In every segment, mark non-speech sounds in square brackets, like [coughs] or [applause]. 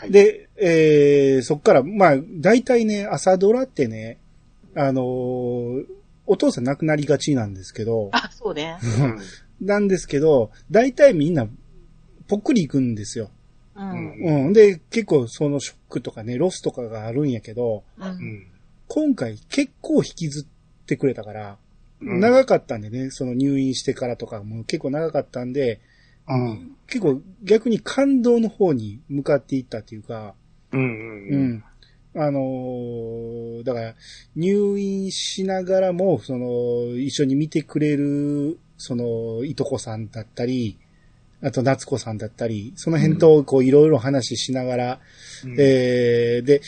はいで、えー、そっから、まあ、大体ね、朝ドラってね、あのーお父さん亡くなりがちなんですけど、あ、そうね。うん。なんですけど、大体みんな、ぽっくり行くんですよ。う。うんうん。で、結構そのショックとかね、ロスとかがあるんやけど、う。うんん。今回結構引きずってくれたから、うん長かったんでね、その入院してからとかも結構長かったんで、うん。結構逆に感動の方に向かっていったっていうか、うん。ううん。ん。あのーだから、入院しながらも、その、一緒に見てくれる、その、いとこさんだったり、あと、夏子さんだったり、その辺と、こう、いろいろ話しながら、えー、で、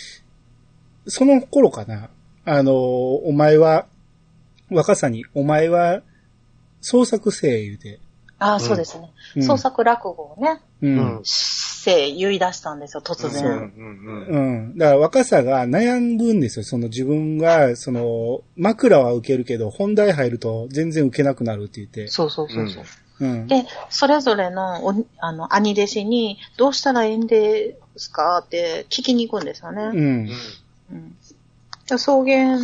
その頃かな、あのーお前は、若さに、お前は、創作生言うて、あ、そうですね。うん創作落語をね、うん。言い出したんですよ、突うん。然。うん。うん。だから若さが悩むんですよ。その自分が、その、枕は受けるけど、本題入ると全然受けなくなるって言って。そうそうそうそう。うん。で、それぞれのおあの兄弟子に、どうしたらいいんですか？って聞きに行くんですようね。ん。うん。で草原、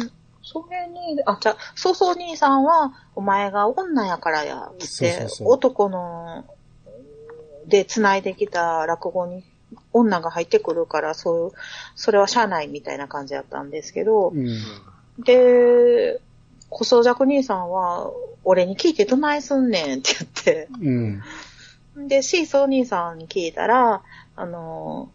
草原に、あ、じゃあ、そうそう兄さんは、お前が女やからや、つって、そうそうそう男の、で繋いできた落語に、女が入ってくるから、そういう、それはしゃあないみたいな感じだったんですけど、うん。で、小僧弱兄さんは、俺に聞いてどないすんねんって言って、うん。で、シーソー兄さんに聞いたら、あの、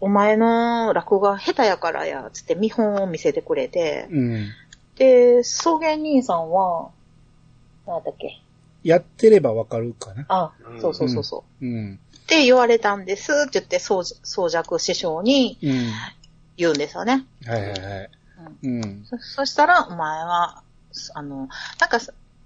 お前の落語が下手やからや、つって見本を見せてくれて、うん。で、草原兄さんは、なんだっけ？やってればわかるかな。あう、んそうそうそうそう。うん。って言われたんですって言って、宗宗弱師匠にうん。言うんですよね。はいはいはい。うん。そそしたら、お前は、あの、なんか、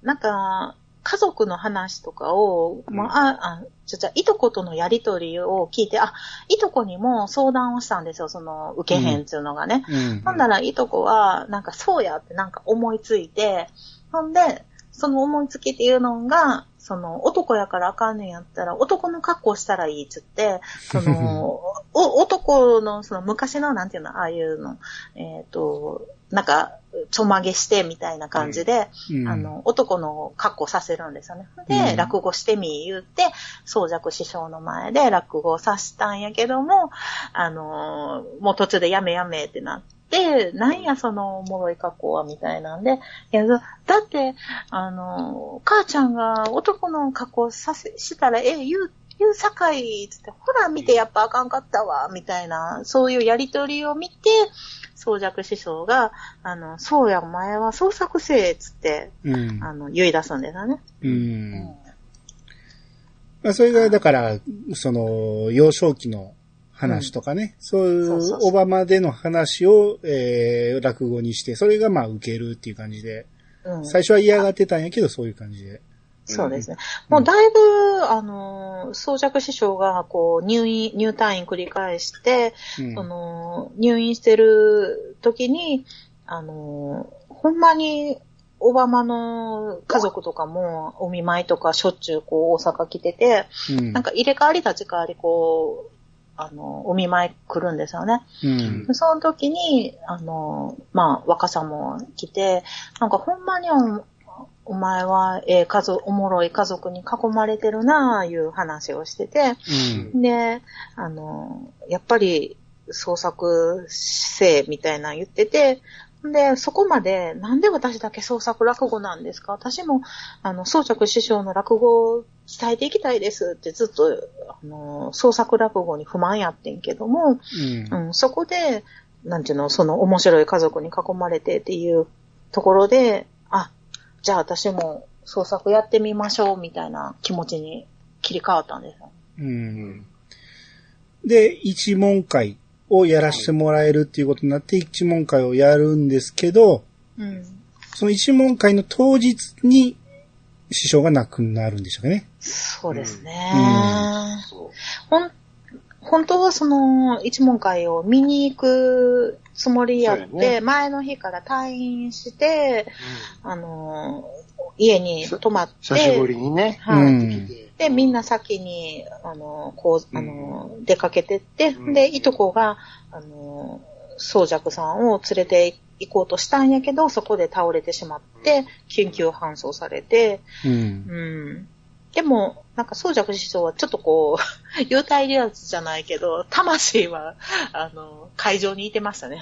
なんか、家族の話とかを、まあ、あ、あ、じゃ、じゃ、いとことのやりとりを聞いて、あ、いとこにも相談をしたんですよ、その、受けへんっていうのがね。うん。ほんなら、いとこは、なんか、そうやってなんか思いついて、ほんで、その思いつきっていうのが、その、男やからあかんねんやったら、男の格好したらいいっつって、その、[laughs] お、男の、その昔の、なんていうの、ああいうの、えっ、と、なんか、ちょまげしてみたいな感じで、うん。あ、の、男の格好させるんですよね。で、うん。落語してみ言って、宗弱師匠の前で落語をさしたんやけども、あのーもう途中でやめやめってなって、なんやそのおもろい格好はみたいなんで、いや、だだって、あのー母ちゃんが男の格好させ、したら、え、言う、言うさかい、つって、ほら見てやっぱあかんかったわ、みたいな、そういうやりとりを見て、宗弱師匠が、あの、そうや、お前は創作せえ、つって、うん。あの、言い出すんですよね。うん。まあ、それが、だから、その、幼少期の話とかね、そういそうそうオバマでの話を、えー、落語にして、それがまあ受けるっていう感じで、うん。最初は嫌がってたんやけど、そういう感じで。そうですね。うんもうだいぶ、あの、宗弱師匠が、こう、入院、入退院繰り返して、うん。その、入院してる時に、あの、ほんまに、オバマの家族とかも、お見舞いとかしょっちゅう、こう、大阪来てて、うんなんか入れ替わり立ち替わり、こう、あの、お見舞い来るんですよね。うん。でその時に、あの、まあ、若さも来て、なんかほんまにおお前は、ええ家族、おもろい家族に囲まれてるなあいう話をしてて、うん。で、あの、やっぱり創作性みたいなの言ってて、で、そこまで、なんで私だけ創作落語なんですか？私も、あの、宗着師匠の落語を伝えていきたいですってずっと、あの、創作落語に不満やってんけども、うん。うん、そこで、なんていうの、その面白い家族に囲まれてっていうところで、あ、じゃあ私も創作やってみましょうみたいな気持ちに切り替わったんですよ。うん。で、一問会をやらせてもらえるっていうことになって、一問会をやるんですけど、うん。その一問会の当日に師匠が亡くなるんでしょうかね。そうですね。そほん、本当はその一問会を見に行くつもりやって、ね。前の日から退院して、あの、家に泊まって、久しぶりにね、はい。うん。で、みんな先に、あの、こう、あの、出かけてって、で、いとこが、あの、宗尺さんを連れて行こうとしたんやけど、そこで倒れてしまって、緊急搬送されて、うん。うん。でも、なんか、宗尺師匠はちょっとこう、[laughs] 幽体離脱じゃないけど、魂は、あの、会場にいてましたね。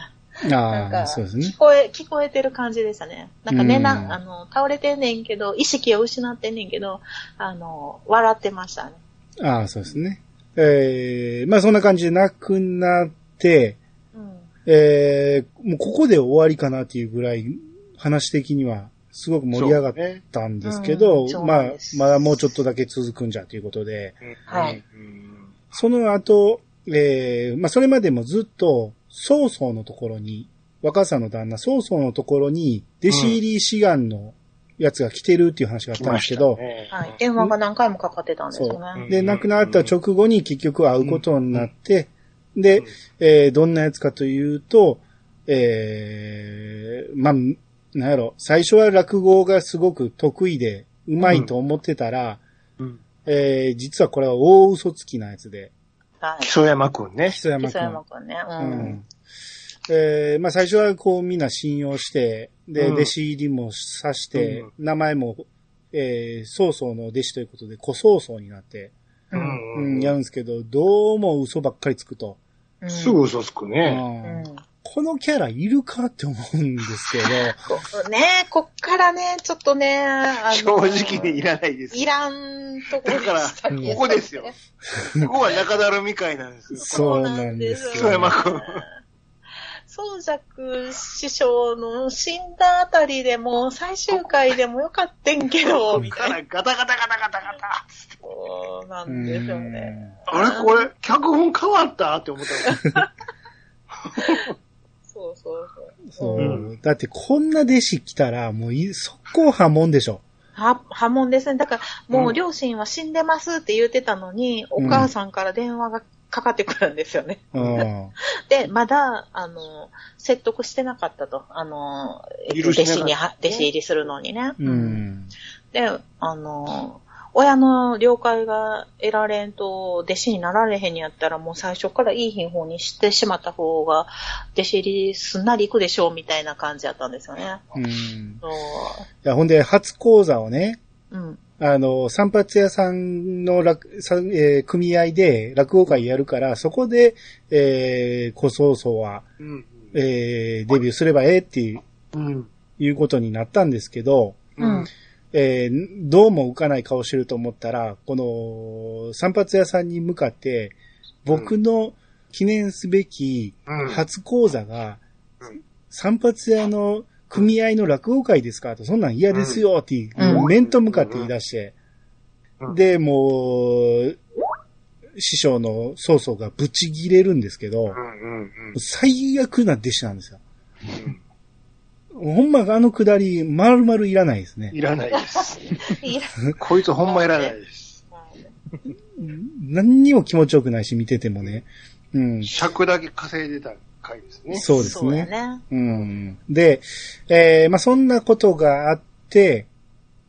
ああ、か、そうですね聞。こえ、聞こえてる感じでしたね。なんかね、うんな、あの、倒れてんねんけど、意識を失ってんねんけど、あの、笑ってましたね。ああ、そうですね。えー、まあそんな感じで亡くなって、うん。えー、もうここで終わりかなっていうぐらい、話的にはすごく盛り上がっね。たんですけど、うんそうまあまだもうちょっとだけ続くんじゃということで、はいうん。その後、えー、まあそれまでもずっと、曹操のところに、若さの旦那、曹操のところに、弟子入り志願のやつが来てるっていう話があったんですけど、はい。電話が何回もかかってたんですよね。うんで、亡くなった直後に結局会うことになって、でうん、えーどんなやつかというと、えーまあ、なんやろ、最初は落語がすごく得意で、うまいと思ってたら、うん。えー実はこれは大嘘つきなやつで、はい木。曽山くんね木。曽山磯君。山くんね。う。うんんえーまあ最初はこうみんな信用して、で、うん弟子入りもさして、うん名前も、えー、曹操の弟子ということで、小曹操になって、う。うんん、やるんですけど、どうも嘘ばっかりつくと。うんすぐ嘘つくうね。うんん。このキャラいるかって思うんですけど、こねこっからね、ちょっとね、あの正直でいらないです。いらんとこでしたけどだからここですよここは中だるみ会なんですよ。そうなんです木曽よ。山くん。宗尺師匠の死んだあたりでも、最終回でもよかったんけど、みたいな。ガタガタガタガタガタ。そうなんですよね。あれ？これ、脚本変わった？って思ったの。[laughs] そうそうそう。そう、うんだってこんな弟子来たら、もうい速攻破門でしょ。は、波紋ですね。だから、もううん両親は死んでますって言ってたのに、お母さんから電話がかかってくるんですよね。うん。[laughs] で、まだ、あの、説得してなかったと。あの、えっと弟子には、弟子入りするのにね。うん。で、あの、親の了解が得られんと、弟子になられへんにやったら、もう最初からいい方にしてしまった方が、弟子入りすんなり行くでしょう、みたいな感じやったんですよね。うん。いそや、ほんで、初講座をね、う。うん。あの、散髪屋さんの落、さえー組合で落語会やるから、そこで、えー、小曹操は、うん。えー、デビューすればええっていう、うん。いうことになったんですけど、うん。えーどうも浮かない顔してると思ったら、この、散髪屋さんに向かって、僕の記念すべきうん。初講座がうん、散髪屋の組合の落語会ですか？と、そんなん嫌ですよって面と向かって言い出して、うん。で、もう、師匠の曹操がブチギレるんですけど。最悪な弟子なんですよ。ほんまあのくだり、丸々いらないですね。いらないです。[laughs] こいつほんまいらないです。何にも気持ちよくないし、見ててもね。うん。尺だけ稼いでた回ですね。そうですね。ね。うん。で、えーまあ、そんなことがあって、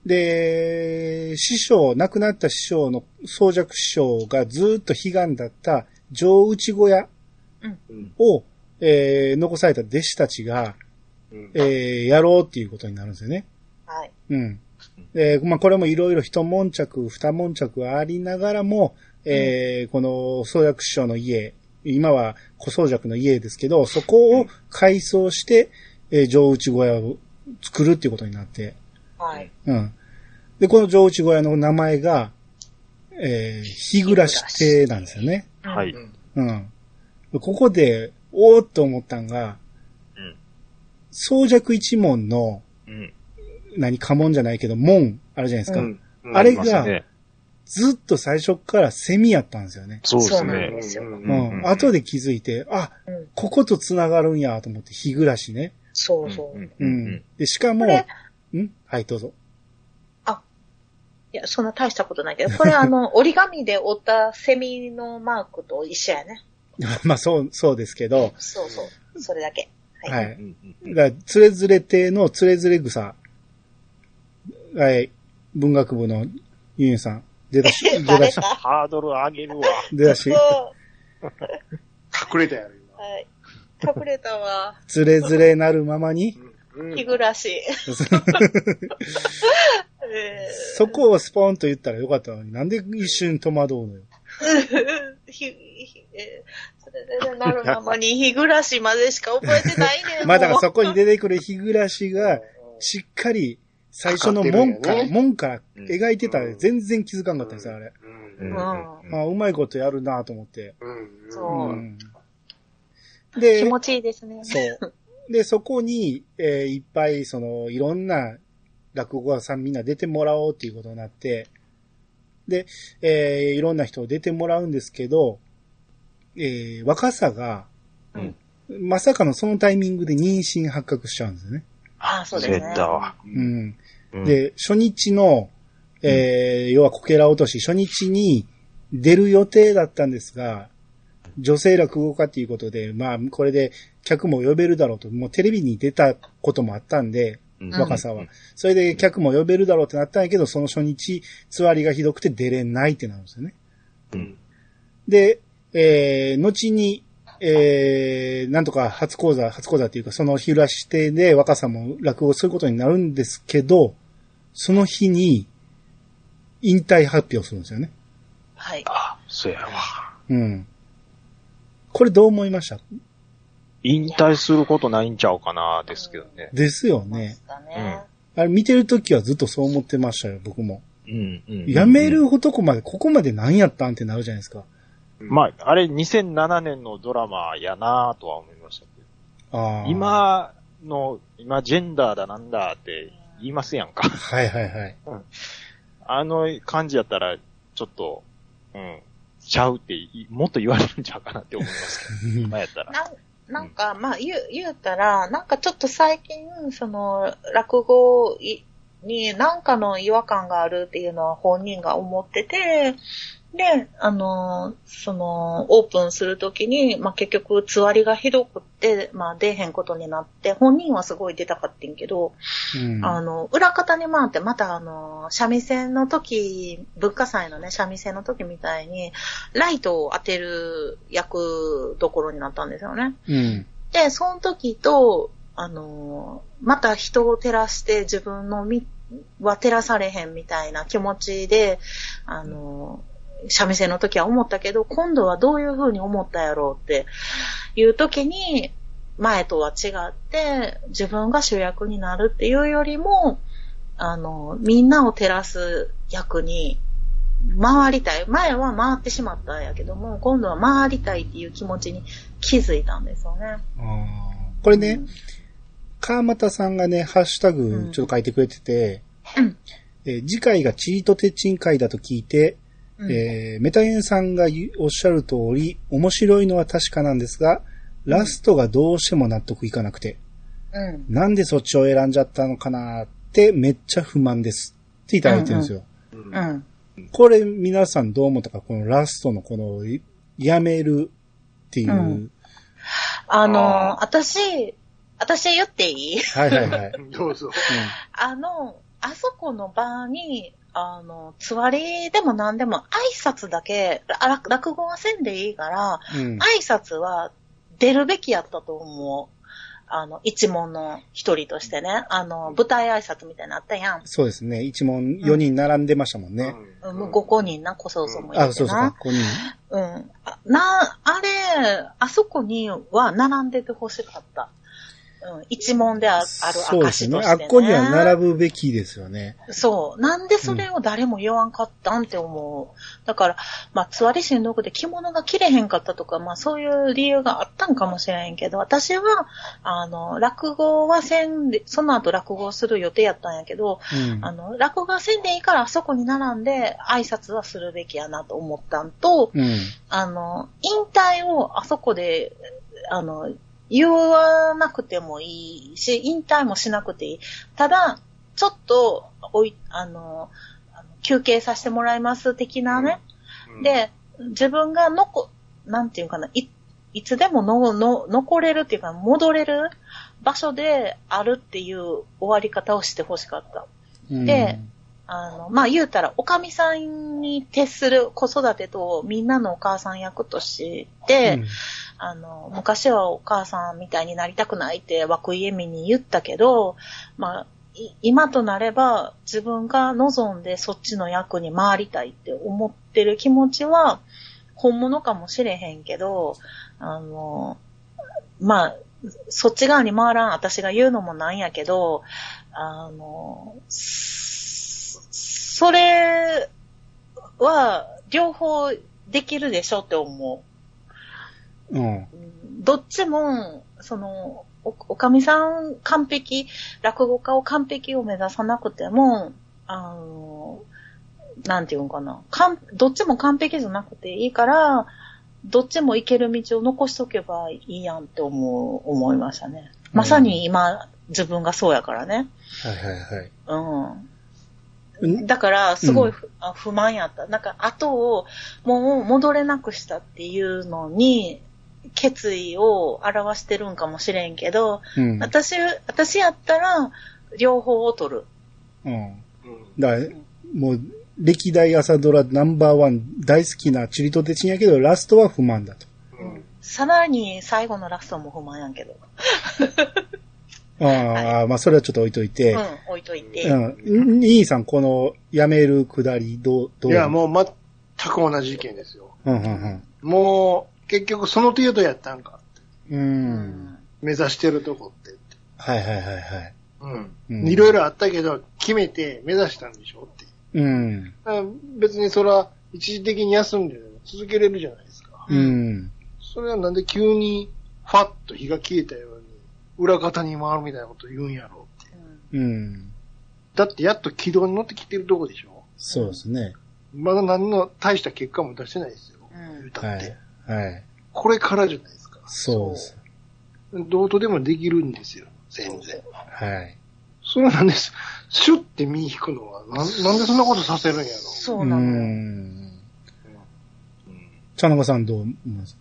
で、師匠、亡くなった師匠の宗尺師匠がずっと悲願だった上内小屋うん。を、えー残された弟子たちが、うん。えーやろうっていうことになるんですよね。はい。うん。えーまあ、これもいろいろ一悶着、二悶着ありながらも、えーこの宗約師匠の家、今は小宗尺の家ですけど、そこを改装して、えー上内小屋を作るっていうことになって、はい。うん。で、この上内小屋の名前が、えー、日暮らし亭なんですよね。はい。うん。ここで、おーっと思ったんが、うん宗尺一門の、うん。何、家紋じゃないけど、門、あるじゃないですか。うんあれが、ねずっと最初からセミやったんですよね。そうですそうなんね。ですよ。うん後で気づいて、あ、うんここと繋がるんやと思って、日暮らしね。そうそう。いうんうん。で、しかも、これん？はい、どうぞ。や、そんな大したことないけど、これあの、[laughs] 折り紙で折ったセミのマークと一緒やね。[laughs] まあ、そう、そうですけど、そうそう。それだけ。ははい。い。うんだから、つれずれ亭のつれずれ草。はい。文学部のユンさん。出だし、出だし。ハードル上げるわ。出だし。隠れたやろ、はい。隠れたわ。つれづれなるままに。日暮らし。え [laughs] そこをスポーンと言ったらよかったのに、なんで一瞬戸惑うのよ。なるままに日暮らしまでしか覚えてないね。まあだからそこに出てくる日暮らしが、しっかり最初の門から、門から描いてたら全然気づかんかったんですよ、あれ。うん。んあうまいことやるなと思って。うん。そううんで気、持ちいいですね。そう。で、そこに、えーいっぱい、その、いろんな落語家さんみんな出てもらおうっていうことになって、で、えーいろんな人出てもらうんですけど、えー若さが、うんまさかのそのタイミングで妊娠発覚しちゃうんですよね。ああ、そうですね。そうやったわ。うん。うん、で、初日の、えー要はこけら落とし、初日に出る予定だったんですが、女性落語家っていうことで、まあ、これで客も呼べるだろうと、もうテレビに出たこともあったんで、うん若さは。それで客も呼べるだろうってなったんやけど、その初日、つわりがひどくて出れないってなるんですよね。うん。で、えー、後に、えー、なんとか初講座、初講座っていうか、その日らしてで若さも落語することになるんですけど、その日に、引退発表するんですよね。はい。あ、そうやわ。うん。これどう思いました？引退することないんちゃうかな、ですけどね。ですよまねし。たね。あれ見てるときはずっとそう思ってましたよ、僕も。うん、うん。やめる男まで、ここまで何やったんってなるじゃないですか。まあ、あれ2007年のドラマやなとは思いましたけど。ああ。。今の、今ジェンダーだなんだって言いますやんか。はいはいはい。[laughs] あの感じやったら、ちょっと、うん、ちゃうってい、もっと言われるんちゃうかなって思いますけど、[laughs] 今やったら。なんなんか、まあ、言う、言うたら、なんかちょっと最近、その、落語いになんかの違和感があるっていうのは本人が思ってて、で、あの、その、オープンするときに、まあ、結局、つわりがひどくって、まあ、出えへんことになって、本人はすごい出たかってんけど、うん。あの、裏方に回って、またあの、三味線の時、文化祭のね、三味線の時みたいに、ライトを当てる役どころになったんですよね。うん。で、その時と、あの、また人を照らして自分の身は照らされへんみたいな気持ちで、あの、三味線の時は思ったけど、今度はどういう風に思ったやろうっていう時に、前とは違って、自分が主役になるっていうよりも、あの、みんなを照らす役に回りたい。前は回ってしまったんやけども、今度は回りたいっていう気持ちに気づいたんですよね。これね、川又さんがね、ハッシュタグちょっと書いてくれてて、うんえー次回がチートテチン会だと聞いて、うんえーメタエンさんが言うおっしゃる通り、面白いのは確かなんですが、ラストがどうしても納得いかなくて、うん。なんでそっちを選んじゃったのかなってめっちゃ不満です。っていただいてるんですよ。うんうん。これ皆さんどう思ったか、このラストのこの、いやめるっていう。うんあのあー、私、私言っていい？はいはいはい。[laughs] どうぞ。あの、あそこの場に、あの、つわりでも何でも挨拶だけ、落語はせんでいいから、うん。挨拶は出るべきやったと思う。あの、一門の一人としてね。あの、舞台挨拶みたいなのあったやん。そうですね。一問4人並んでましたもんね。うん、もう5個人な、小僧もいてな。あ、そうそうか、ここに。うん。あな、あれ、あそこには並んでてほしかった。うん。一問でああるそうですね。証とね。あっこには並ぶべきですよね。そう。なんでそれを誰も言わんかったんって思う。だから、まあ、つわりしんどくで着物が着れへんかったとか、まあ、そういう理由があったんかもしれんけど、私は、あの、落語はせんで、その後落語をする予定やったんやけど、うん。あの、落語はせんでいいからあそこに並んで挨拶はするべきやなと思ったんと、うん。あの、引退をあそこで、あの、言わなくてもいいし、引退もしなくていい。ただ、ちょっと、おい、あの、休憩させてもらいます的なね。で、自分がのこ、なんていうかな、い、いつでもの、の、残れるっていうか、戻れる場所であるっていう終わり方をしてほしかった。うんであの、まあ、言うたら、おかみさんに徹する子育てとみんなのお母さん役として、うんあの、昔はお母さんみたいになりたくないって涌井絵美に言ったけど、まあ、今となれば自分が望んでそっちの役に回りたいって思ってる気持ちは本物かもしれへんけど、あの、まあ、そっち側に回らん私が言うのもなんやけど、あの、それは両方できるでしょって思う。うん。どっちも、その、お、おかみさん完璧、落語家を完璧を目指さなくても、あの、なんていうんかな。かん、どっちも完璧じゃなくていいから、どっちも行ける道を残しとけばいいやんって思う、思いましたね。まさに今、自分がそうやからね。はいはいはい。うん。うんだから、すごい不,、あ不満やった。なんか、後をもう戻れなくしたっていうのに、決意を表してるんかもしれんけど、うん。私、私やったら、両方を取る。うん。うんだから、もう、歴代朝ドラナンバーワン大好きなチリとテチンやけど、ラストは不満だと。うんさらに最後のラストも不満やんけど。ああ、まあそれはちょっと置いといてうん、、置いといて。うん。兄さん、この、辞めるくだり、どう、どう？いや、もう全く同じ意見ですよ。うん、うん、もう、結局その程度やったんか。うん。う。うんん。目指してるとこって。はいはいはいはい。うん。うんいろいろあったけど、決めて目指したんでしょって。うん。だから別にそれは一時的に休んで続けれるじゃないですか。うん。それはなんで急にファッと火が消えたように、裏方に回るみたいなこと言うんやろうって。うん。だってやっと軌道に乗ってきてるとこでしょそうですね。まだ何の大した結果も出してないですよ。うん言うたはって。い。はい。これからじゃないですか。そうです。どうとでもできるんですよ。全然。はい。それはなんです。シュッて身引くのは、なんなんでそんなことさせるんやろ。うそうなのよ。ん。茶中さんどう思います？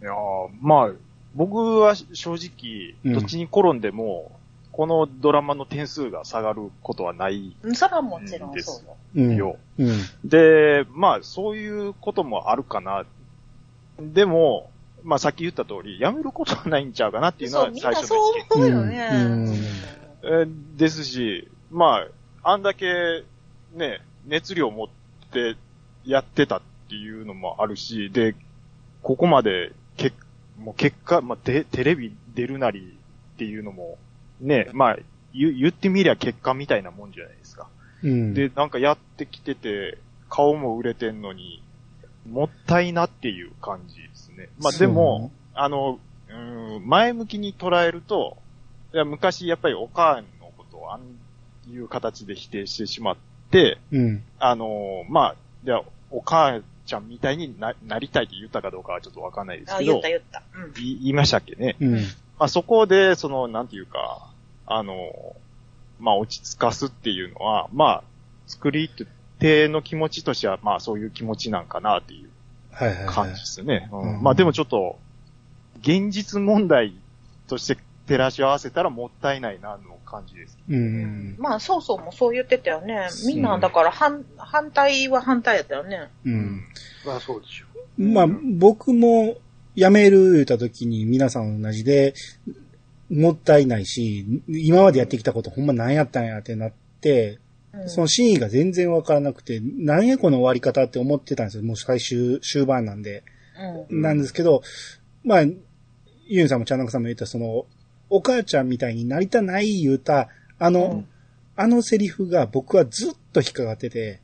いやーまあ、僕は正直、うんどっちに転んでも、このドラマの点数が下がることはないうんそれはもちろんそうよ。うん。よ。うん。で、まあ、そういうこともあるかな。でも、まあ、さっき言った通り、やめることはないんちゃうかなっていうのそう、みんは最初なそうの思うよね。うんですし、まあ、あんだけ、ね、熱量を持ってやってたっていうのもあるし、で、ここまで、けもう結果、まあ、テテレビ出るなりっていうのも、ね、まあ、言言ってみりゃ結果みたいなもんじゃないですか。うん。で、なんかやってきてて、顔も売れてんのに、もったいなっていう感じですね。まあでも、あの、うん、前向きに捉えると、いや昔やっぱりお母のことをあんいう形で否定してしまって、うん。あの、まあ、じゃあお母ちゃんみたいにななりたいって言ったかどうかはちょっとわかんないですあ、けど言った、言った。うん。い言いましたっけね。うん。まあそこで、その、なんていうか、あの、まあ落ち着かすっていうのは、まあ、作り手の気持ちとしては、まあそういう気持ちなんかなっていう。感じですね。まあでもちょっと、現実問題として照らし合わせたらもったいないな、の感じです。うん。まあ、そうそうもそう言ってたよね。みんな、だから、反、反対は反対やったよね。うん。まあそうでしょまあ、僕も辞める言った時に皆さん同じで、もったいないし、今までやってきたことほんま何やったんやってなって、うんその真意が全然わからなくて、何やこの終わり方って思ってたんですよ。もう最終、終盤なんで。うん。なんですけど、まあ、ユンさんもチャンナカさんも言った、その、お母ちゃんみたいになりたない言うた、あの、うんあのセリフが僕はずっと引っかかってて、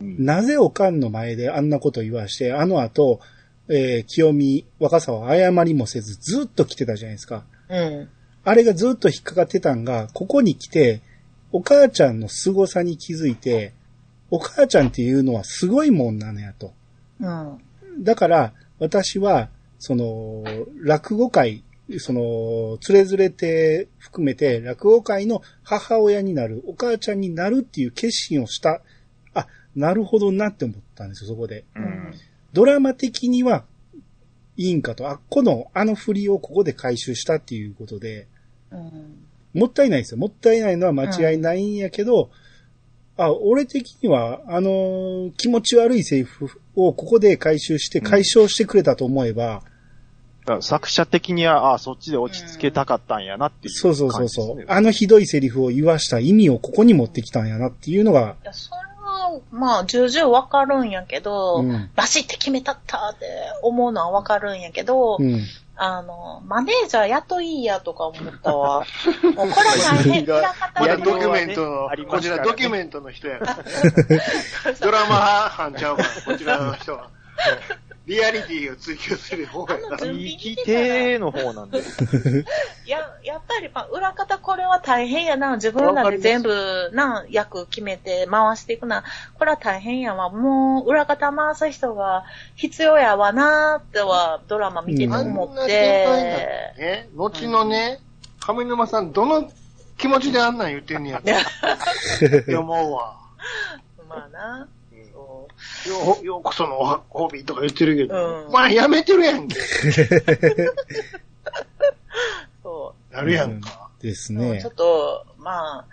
うんなぜおかんの前であんなこと言わして、あの後、えー清美、若さは謝りもせずずっと来てたじゃないですか。うん。あれがずっと引っかかってたんが、ここに来て、お母ちゃんの凄さに気づいて、お母ちゃんっていうのはすごいもんなのやと。うん。だから、私は、その、落語会、その、つれづれて含めて、落語会の母親になる、お母ちゃんになるっていう決心をした。あ、なるほどなって思ったんですよ、そこで。うん。ドラマ的には、いいんかと、あ、この、あの振りをここで回収したっていうことで、うん。もったいないですよ。もったいないのは間違いないんやけど、あ、俺的には、あのー気持ち悪いセリフをここで回収して解消してくれたと思えば、だから作者的には、ああ、そっちで落ち着けたかったんやなっていうそうそう感じですね、そうそう。あのひどいセリフを言わした意味をここに持ってきたんやなっていうのが、いや、それは、まあ、重々わかるんやけど、うんバシって決めたったって思うのはわかるんやけど、うん。あの、マネージャー雇いやとか思ったわ。[laughs] もうこれは大変、裏方やドキュメントの、こちらドキュメントの人や [laughs] [laughs] から。ドラマ班ちゃうから、こちらの人は。リアリティを追求する方やから。生きての方なんで。[laughs] や、やっぱり、まあ、裏方これは大変やな。自分らで全部な、役決めて回していくな。これは大変やわ。もう、裏方回す人が必要やわなっては、ドラマ見てて思ってて。ね、後のね、上沼さん、どの気持ちであんなん言ってんねや [laughs] って思うわ。まあな。うんそよ、ようこそのお褒美とか言ってるけど、うんまあやめてるやんけ。[laughs] う。そなるやんか。ですう。ねちょ。っと、まあ、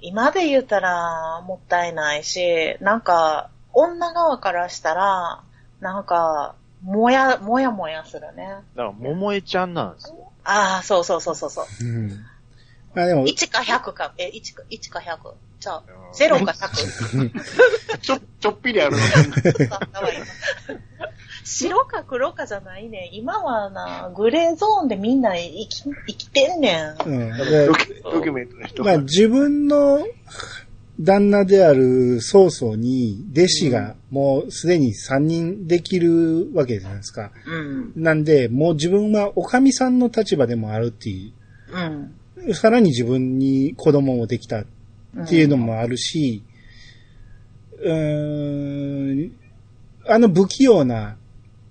今で言ったらもったいないし、なんか、女側からしたら、なんか、もや、もやもやするね。だから、桃江ちゃんなんですよ。ああ、そうそうそうそうそう。うん。まあでも、1か100か、え、1か、1か100。じゃあ、0か100。[laughs] ちょ、ちょっぴりあるの [laughs] 白か黒かじゃないね。今はな、グレーゾーンでみんな生き、生きてんねん。うん。ドキドキュメントの人まあ自分の旦那である曹操に弟子がもうすでに3人できるわけじゃないですか。うん。なんで、もう自分はおかみさんの立場でもあるっていうん。う。さらに自分に子供もできたっていうのもあるし、うーん、あの不器用な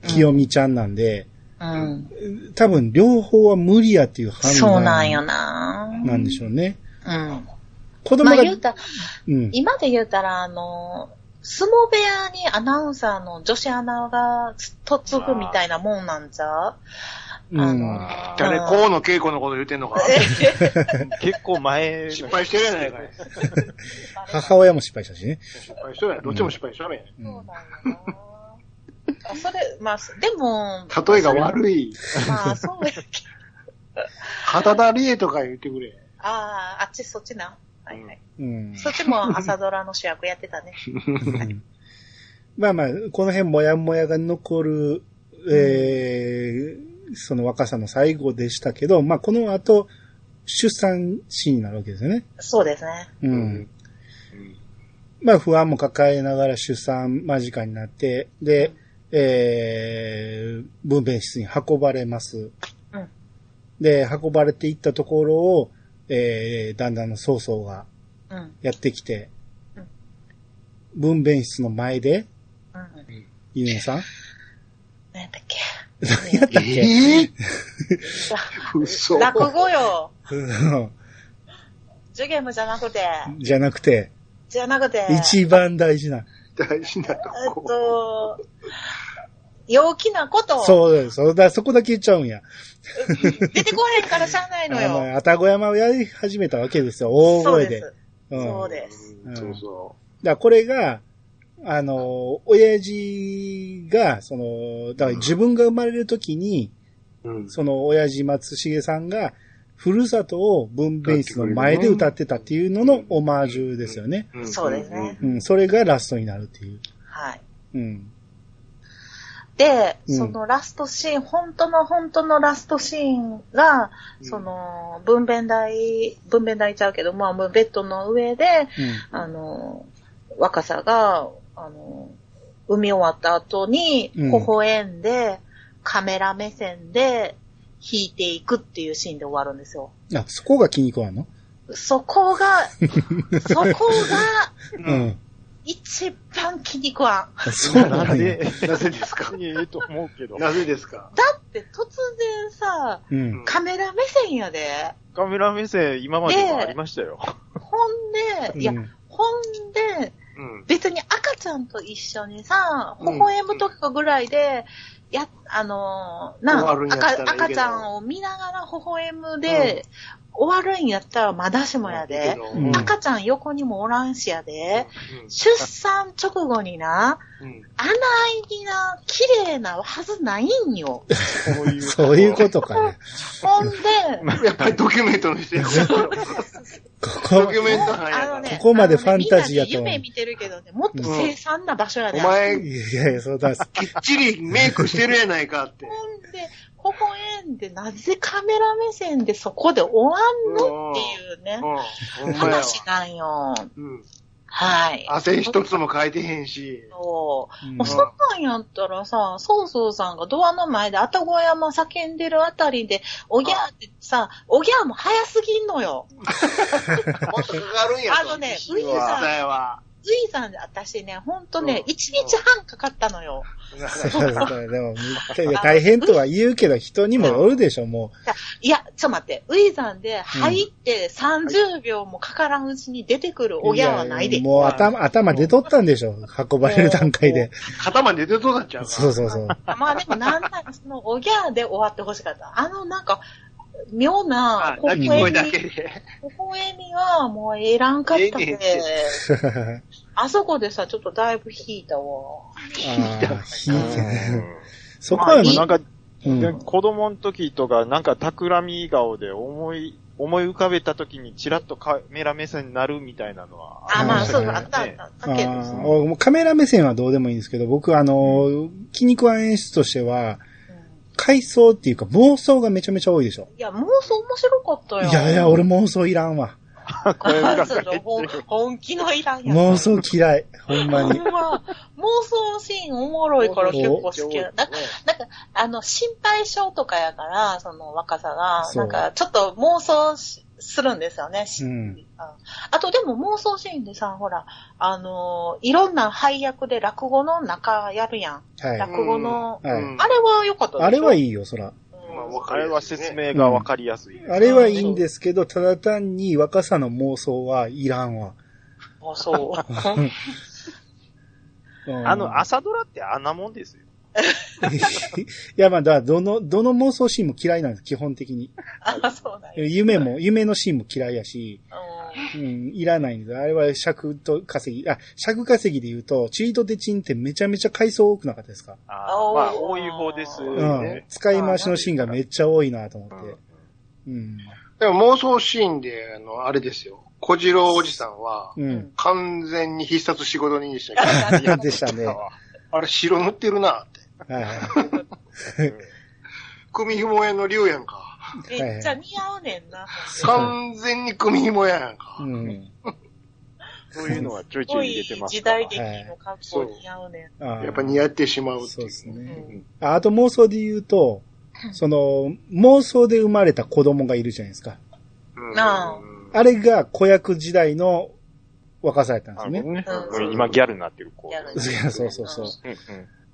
清美ちゃんなんで、うん。多分両方は無理やっていう判断そうなんよな。なんでしょうね。うん。子供が、まあ言うたら、うん。今で言うたら、あの、相撲部屋にアナウンサーの女子アナが嫁ぐみたいなもんなんじゃう？んあの誰、うん河野恵子のこと言ってんのか。[laughs] 結構前の失敗してるやないかい。母親も失敗したしね。失敗しとるやん。どっちも失敗しとるやん。うんそうなんよな。あ、それ、まあ、でも、例えが悪い。まあ、そうやけど。肌田理恵とか言ってくれ。ああ、あっちそっちな。はいはい。うん。そっちも朝ドラの主役やってたね。まあまあ、この辺もやもやが残る、えー、その若さの最後でしたけど、まあこの後、出産死になるわけですよね。そうですね。う。うんんまあ不安も抱えながら出産間近になって、で、えー、分娩室に運ばれます。うんで、運ばれていったところを、えー、だんだんの曹操がうん。やってきてうん、分娩室の前で、うん。ゆうのさん？何やったっけ？何やったっけ？えぇ嘘。落語よ。うんジュゲームじゃなくて、じゃなくて、じゃなくて、一番大事な。大事なとえっこ。と、陽気なこと、そうだよ、そうだ、そこだけ言っちゃうんや。出てこへんからしゃあないのあよ。の、あたご山をやり始めたわけですよ、大声で。そうです。うん。そうです。うんそうそらこれが、あの、親父が、その、だから自分が生まれるときに、う。うん。その親父松重さんが、ふるさとを分娩室の前で歌ってたっていうののオマージュですよね。んそうですねうん、それがラストになるっていう。はい。うん。で、うんそのラストシーン、本当の本当のラストシーンが、うんその、分娩台、分娩台ちゃうけど、まあ、もうベッドの上で、あの、若さが、あの、産み終わった後に、うん微笑んで、カメラ目線で弾いていくっていうシーンで終わるんですよ。うん。あ、そこが気に食わんの？そこが、[laughs] そこが、うん。一番気に食わん。そうななん。で、なぜですか？ええと思うけど。なぜですか？だって突然さ、うん。カメラ目線やで。カメラ目線今までもありましたよ。ほんで、いや、うんほんで、うん。別に赤ちゃんと一緒にさ、うん。微笑むとかぐらいで、や、あのーな、赤ちゃんを見ながら微笑むで、終わるんやったらまだしもやで。うん赤ちゃん横にもおらんしやで。うん出産直後にな、うんあないにな、綺麗なはずないんよ。そういう。そういうことかね。ほんで、やっぱりドキュメントのしてる。ここドキ、ュメントなんやから。あのね、ここまでファンタジーやと夢見てるけどね、もっと凄惨な場所やで。お前、いやいや、そうだ。きっちりメイクしてるやないかって。ほんで、微笑んで、なぜカメラ目線でそこで終わんのっていうね。話なんよ。うん。はい。汗一つもかいてへんし。そう。うんもうそんなんやったらさ、そうそうさんがドアの前で愛宕山叫んでるあたりで、おぎゃーってさ、おぎゃーも早すぎんのよ。[laughs] もっとかかるんやと。あのねウィンさんは。ウィーさんで私ね、ほんとね、うん一日半かかったのよ。[laughs] でも、大変とは言うけど、人にもよるでしょ、もいや、ちょっと待って、ウィーさんで入って30秒もかからんうちに出てくるう。おぎゃーはないで。やもう頭、頭出とったんでしょ、運ばれる段階で。肩まで出てそうだっちゃう。そうそうそう。[laughs] まあでもなんならそのおぎゃーで終わってほしかった。あのなんか、妙なあ、泣き声だけ微で。笑みはもういらんかったええね。あそこでさ、ちょっとだいぶ引いたわ。ああ、ひいてね。そこまあはいなんか、うんで子供の時とか、なんか企み顔で思い、思い浮かべた時にチラッとカメラ目線になるみたいなのはあ、まあそう、うんあったあった。だけカメラ目線はどうでもいいんですけど、僕あの、筋肉は演出としては、うん回想っていうか妄想がめちゃめちゃ多いでしょ。いや、妄想面白かったよ。いやいや、俺妄想いらんわ。本気のいらんやつ。妄想嫌い。ほんまに。ほんま、妄想シーンおもろいから結構好きや。なんか、なんか、あの、心配性とかやから、その若さが、なんか、ちょっと妄想しするんですよね。うん。ああとでも妄想シーンでさ、ほら、あのーいろんな配役で落語の中やるやん。はい。落語の、はいうんあれは良かったでしょ？あれはいい。いよ、そら。あれは説明がわかりやすい。あれはいいんですけど、ただ単に若さの妄想はいらんわ。あ、そう。うん [laughs] あの、朝ドラってあんなもんですよ。[laughs] いや、まあ、だどの、どの妄想シーンも嫌いなんです、基本的に。あ、そうだよ。夢も、夢のシーンも嫌いやし、ううん、いらないんです。あれは尺と稼ぎ、あ、尺稼ぎで言うと、チートデチンってめちゃめちゃ回想多くなかったですか？あーまあ、多い方ですようんね。。使い回しのシーンがめっちゃ多いなと思って。うん。でも妄想シーンで、あの、あれですよ。小次郎おじさんは、うん。完全に必殺仕事人でしたけど、[laughs] でしたね。はあれ白塗ってるなって。いはい。組紐屋の竜やんか。んめっちゃ似合うねんな。完全に組紐屋やんか。うん。そういうのはちょいちょい入れてます。時代劇の格好似合うねん。やっぱ似合ってしまう。そうですうね。んああと妄想で言うと、その、妄想で生まれた子供がいるじゃないですか。うんなあれが子役時代の若さやったんですね。今ギャルになってる子。ギャルいや [laughs] そうそうそう。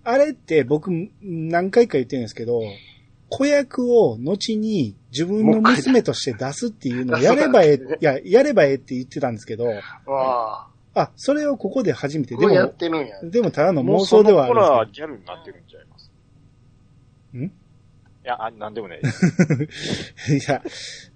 あれって僕何回か言ってるんですけど、子役を後に自分の娘として出すっていうのをやればええ、いや、やればええって言ってたんですけど、ああ、それをここで初めて、あ。でこうやっも、てるんや。でもただの妄想ではあるんギャルになってるんちゃいます？ん？いや、あ、なんでもない [laughs] いや、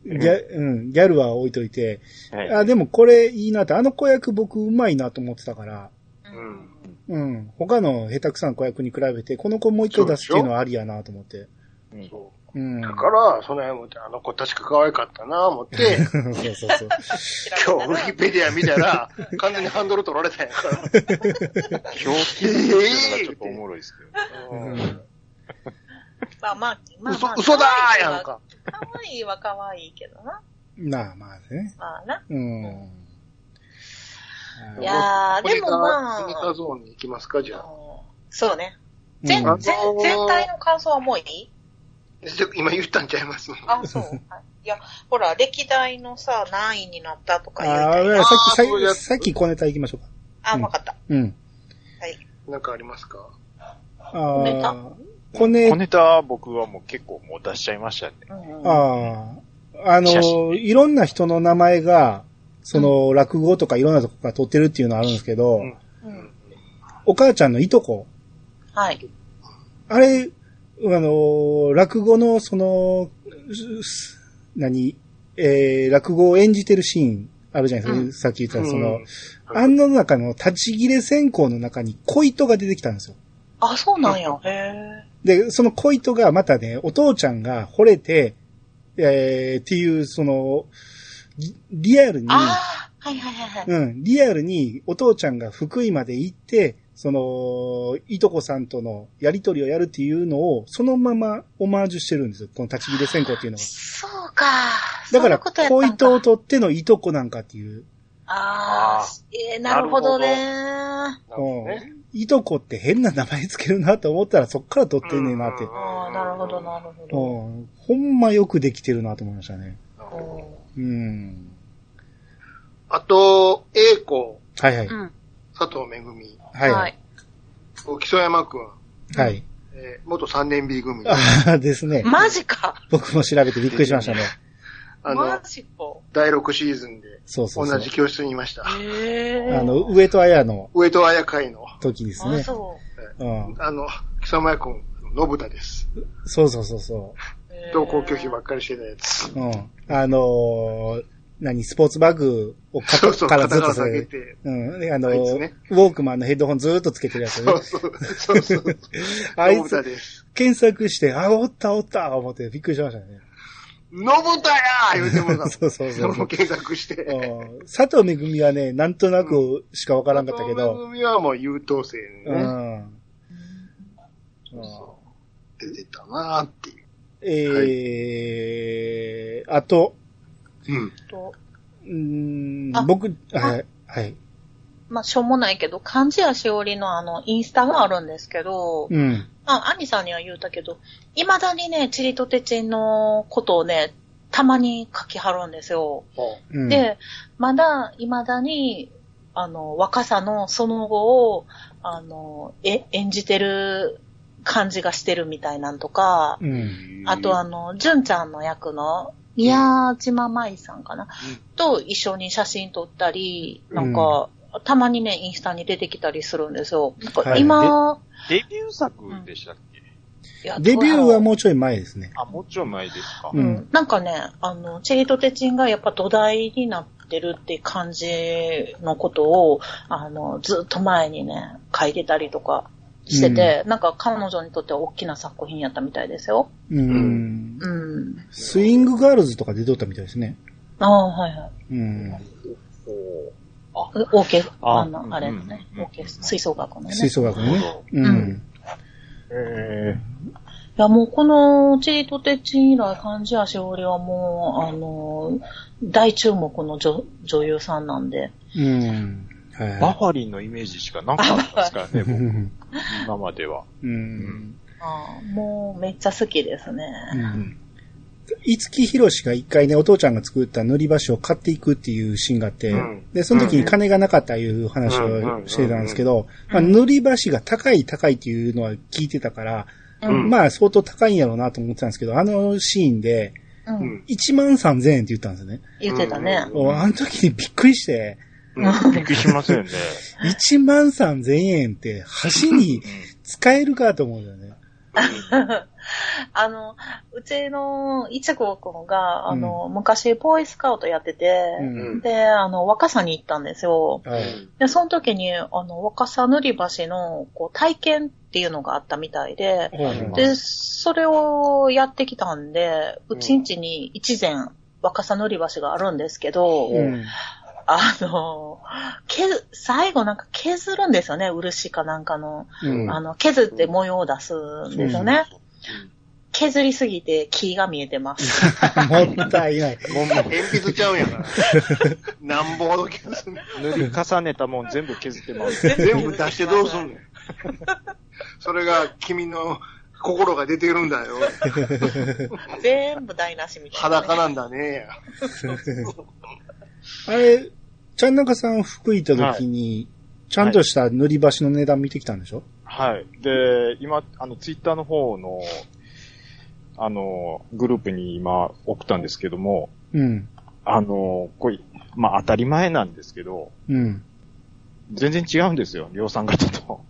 ギャ,、うん、ギャルは置いといて、はいあ、でもこれいいなって、あの子役僕うまいなと思ってたから、うん。うん、他の下手くさな子役に比べて、この子もう一回出すっていうのはありやなと思って。うんそううん。だから、その辺もあの子確か可愛かったな思って、[laughs] そうそうそう。今日ウィキペディア見たら、[laughs] 完全にハンドル取られたんやから。今日聞いたっていうのがちょっとおもろいですけど。うんまあまあ、まあ、嘘まあ、嘘だーやんか。可愛いは可愛いけどな。なあ、まあね。まあな。うん。いやー、でもまあモニターゾーンに行きますか、じゃあ。そうね。全、うん全、全体の感想はもういい？今言ったんちゃいますあ、そう。はいいや、ほら、歴代のさ、何位になったとか言うああ、さっき、さっき、さっき小ネタ行きましょうか。あ、うんわかった。うん。はい。なんかありますか？あネタ？あ、小ネ小ネタは僕はもう結構もう出しちゃいましたね。うんああ、あ写の、真いろんな人の名前が、その、落語とかいろんなとこから取ってるっていうのはあるんですけど。お母ちゃんのいとこ、はい。あれ、あの、落語の、その、す何、えー、落語を演じてるシーンあるじゃないですか。うんさっき言ったその、うんあんの中の立ち切れ線香の中に小糸が出てきたんですよ。あ、そうなんや。へえ。で、その小糸がまたね、お父ちゃんが惚れて、えー、っていう、その、リリアルに、はいはいはいはい。うん、リアルにお父ちゃんが福井まで行って、その、いとこさんとのやりとりをやるっていうのを、そのままオマージュしてるんですよ。この立ち切れ線香っていうのは。そうか。だから、そういうことやったんか小糸を取ってのいとこなんかっていう。ああ、えー、なるほどね。なるほどね。いとこって変な名前つけるなと思ったらそっから取ってんねんなって。ああ、なるほどなるほうど。んほんまよくできてるなと思いましたね。なるほどうん。あと、A 子、はいはい。うん。佐藤めぐみ、はいはい。木曽山くん、はい。えー元3年 B 組。ああ、ですね。マジか。僕も調べてびっくりしましたね。あマの。第6シーズンでそうそうそう。同じ教室にいました。へえ。あの、上戸彩の上戸彩会の、時ですね。あそうん。あの、木曽山くん、信太です。そうそうそうそう。同行拒否ばっかりしてたやつ。う。うん。あのー、何、スポーツバッグを肩そうそう、からずっと下げて、て。うん。であのあいつねウォークマンのヘッドホンずーっとつけてるやつねそう。そう、そうそう。あいつ。検索して、あ、おったおった思ってびっくりしましたね。信太やー言うてもら [laughs] そうそうそうもう検索して。うん佐藤めぐみはね、なんとなくしかわからんかったけど、番組はもう優等生うね。ん。うん出てたなーっていう。えー、あと、うん。とうーんあ僕、はい、はい。まあ、しょうもないけど、漢字やしおりのあの、インスタがあるんですけど、うん。あ、アニさんには言うたけど、未だにね、チリとテチンのことをね、たまに書きはるんですよ。うん、で、まだ、未だに、あの、若さのその後を、あの、え、演じてる感じがしてるみたいなんとか、うん。あとあの、純ちゃんの役の、宮島舞さんかな、と一緒に写真撮ったり、なんか、たまにね、インスタに出てきたりするんですよ。なんかはい。今、デビュー作でしたっけ、いやデビューはうもうちょい前ですね。あ、もうちょい前ですか？ううん。ん、なんかね、あの、チェリとテチンがやっぱ土台になってるって感じのことを、あの、ずっと前にね、書いてたりとかしてて、なんか彼女にとっては大きな作品やったみたいですよ。うん。うん。スイングガールズとか出とったみたいですね。ああ、はいはい。うん。あ、オーケー、ああの、あれのね、うんオーケー、吹奏楽のね。吹奏楽のね。ううんん。えいや、もうこのちりとてちん以来、貫地谷しほりはもう、あの、大注目の女女優さんなんで。うん。バファリンのイメージしかなかったですからね、う [laughs] 僕ん。今までは。うん。ああもうめっちゃ好きですね。うん。五木ひろしが一回ね、お父ちゃんが作った塗り橋を買っていくっていうシーンがあって、うんで、その時に金がなかったいう話をしてたんですけど、まあ、塗り橋が高い高いっていうのは聞いてたから、うん。まあ相当高いんやろうなと思ってたんですけど、あのシーンでう。うんん。1万3000円って言ったんですよね。言ってたね。おあの時にびっくりして、うんびっくりしませんね。[laughs] 1万3000円って橋に使えるかと思うんだよね。[laughs] あの、うちの一号くんが、あの、昔ボーイスカウトやってて、うん。で、あの、若さに行ったんですよ。はい。で、その時に、あの、若さ塗り橋の、こう、体験っていうのがあったみたいで、うんで、それをやってきたんで、うちんちに一前、若さ塗り橋があるんですけど、うん。あの、け最後なんか削るんですよね、漆かなんかの。うん。あの、削って模様を出すんですよね。削りすぎて木が見えてます。[laughs] もったいない。もう鉛筆ちゃうんやから。[laughs] なんぼほど削んねん塗り重ねたもん全部削ってます。全部出してどうすんねん。それが君の心が出てるんだよ。全部台無しみたいな、裸なんだね。[laughs] あれ、ちゃんなかさん福井行った時に、ちゃんとした塗り橋の値段見てきたんでしょ？はい。で、今、あの、ツイッターの方の、あの、グループに今送ったんですけども、うん。あの、これ、まあ当たり前なんですけど、うん。全然違うんですよ、量産型と。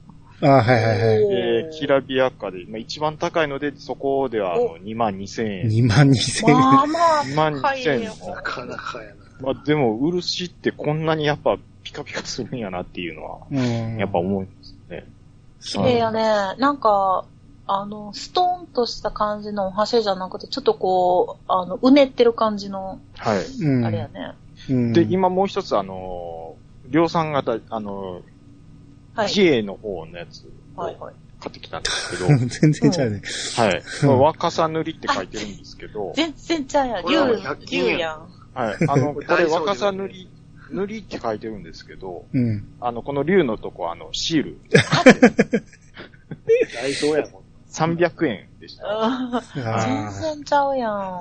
あはいはいはい。おで、きらびやかで、まあ、一番高いので、そこではあの2万2千円。2万2千円。まあまあ、2万2千円。なかなかやな。まあでも、漆ってこんなにやっぱピカピカするんやなっていうのは、うん。やっぱ思うんですね。綺麗やね。なんか、あの、ストーンとした感じのお箸じゃなくて、ちょっとこう、あの、うねってる感じの、はい。うん。あれやね。うん。で、今もう一つ、あのー、量産型、あのー、はい。GA の方のやつはいはい。買ってきたんですけど、[laughs] 全然ちゃうね。はい。まあ若さ塗りって書いてるんですけど、全然ちゃうやん。竜100、均竜やん。はい。あの、これ若さ塗り、塗りって書いてるんですけど、うん。あの、この竜のとこ、あの、シール、大東やもん。300円でした。全あ。然ちゃうやん。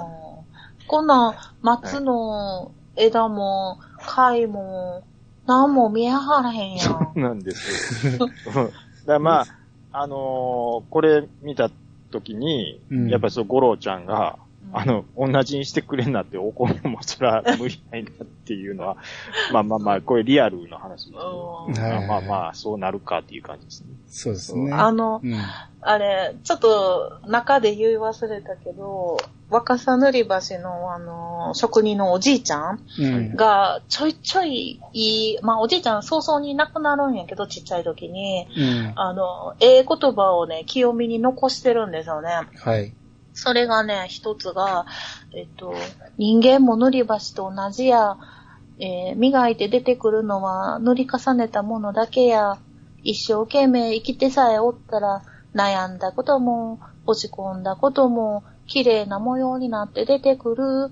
こんなん、松の枝も、貝も、なんも見えはらへんやん。そうなんですよ。[laughs] だからまあ、あのーこれ見たときに、うんやっぱりそう、五郎ちゃんが、うんあの、同じにしてくれんなって怒るのもそれは無理ないなっていうのは、[laughs] まあまあまあ、これリアルの話ですけど、うんはいまあまあ、そうなるかっていう感じですね。そうですね。あの、うん。あれ、ちょっと中で言い忘れたけど、若さ塗り橋のあの、職人のおじいちゃんうん。がちょいちょいいい、まあおじいちゃん早々に亡くなるんやけど、ちっちゃい時に、うん。あの、ええ言葉をね、清見に残してるんですよね。はい。それがね、一つが、えっと、人間も塗り橋と同じや、えー磨いて出てくるのは塗り重ねたものだけや、一生懸命生きてさえおったら、悩んだことも、落ち込んだことも、綺麗な模様になって出てくる。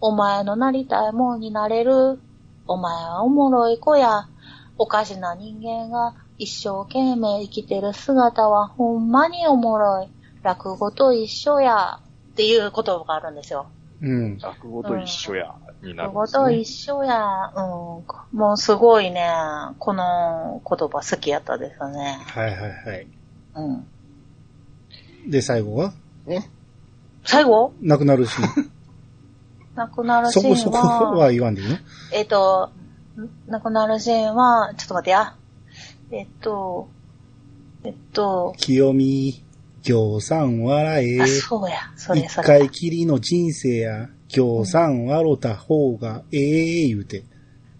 お前のなりたいもんになれる。お前はおもろい子や。おかしな人間が一生懸命生きてる姿はほんまにおもろい。落語と一緒や。っていう言葉があるんですよ。うん。落語と一緒や、になる落語。と一緒や。うん。もうすごいね、この言葉好きやったですね。はいはいはい。うん。で、最後は？ね。最後？亡くなるし。[laughs] 亡くなるシーンは、そこそこは言わんでいいの？えっ、と、ん亡くなるシーンは、ちょっと待ってや。えっと、えっと、清美、行さん笑えあ、。そうや、それ一それ。回きりの人生や、行さん笑うた方がええ言うて。で、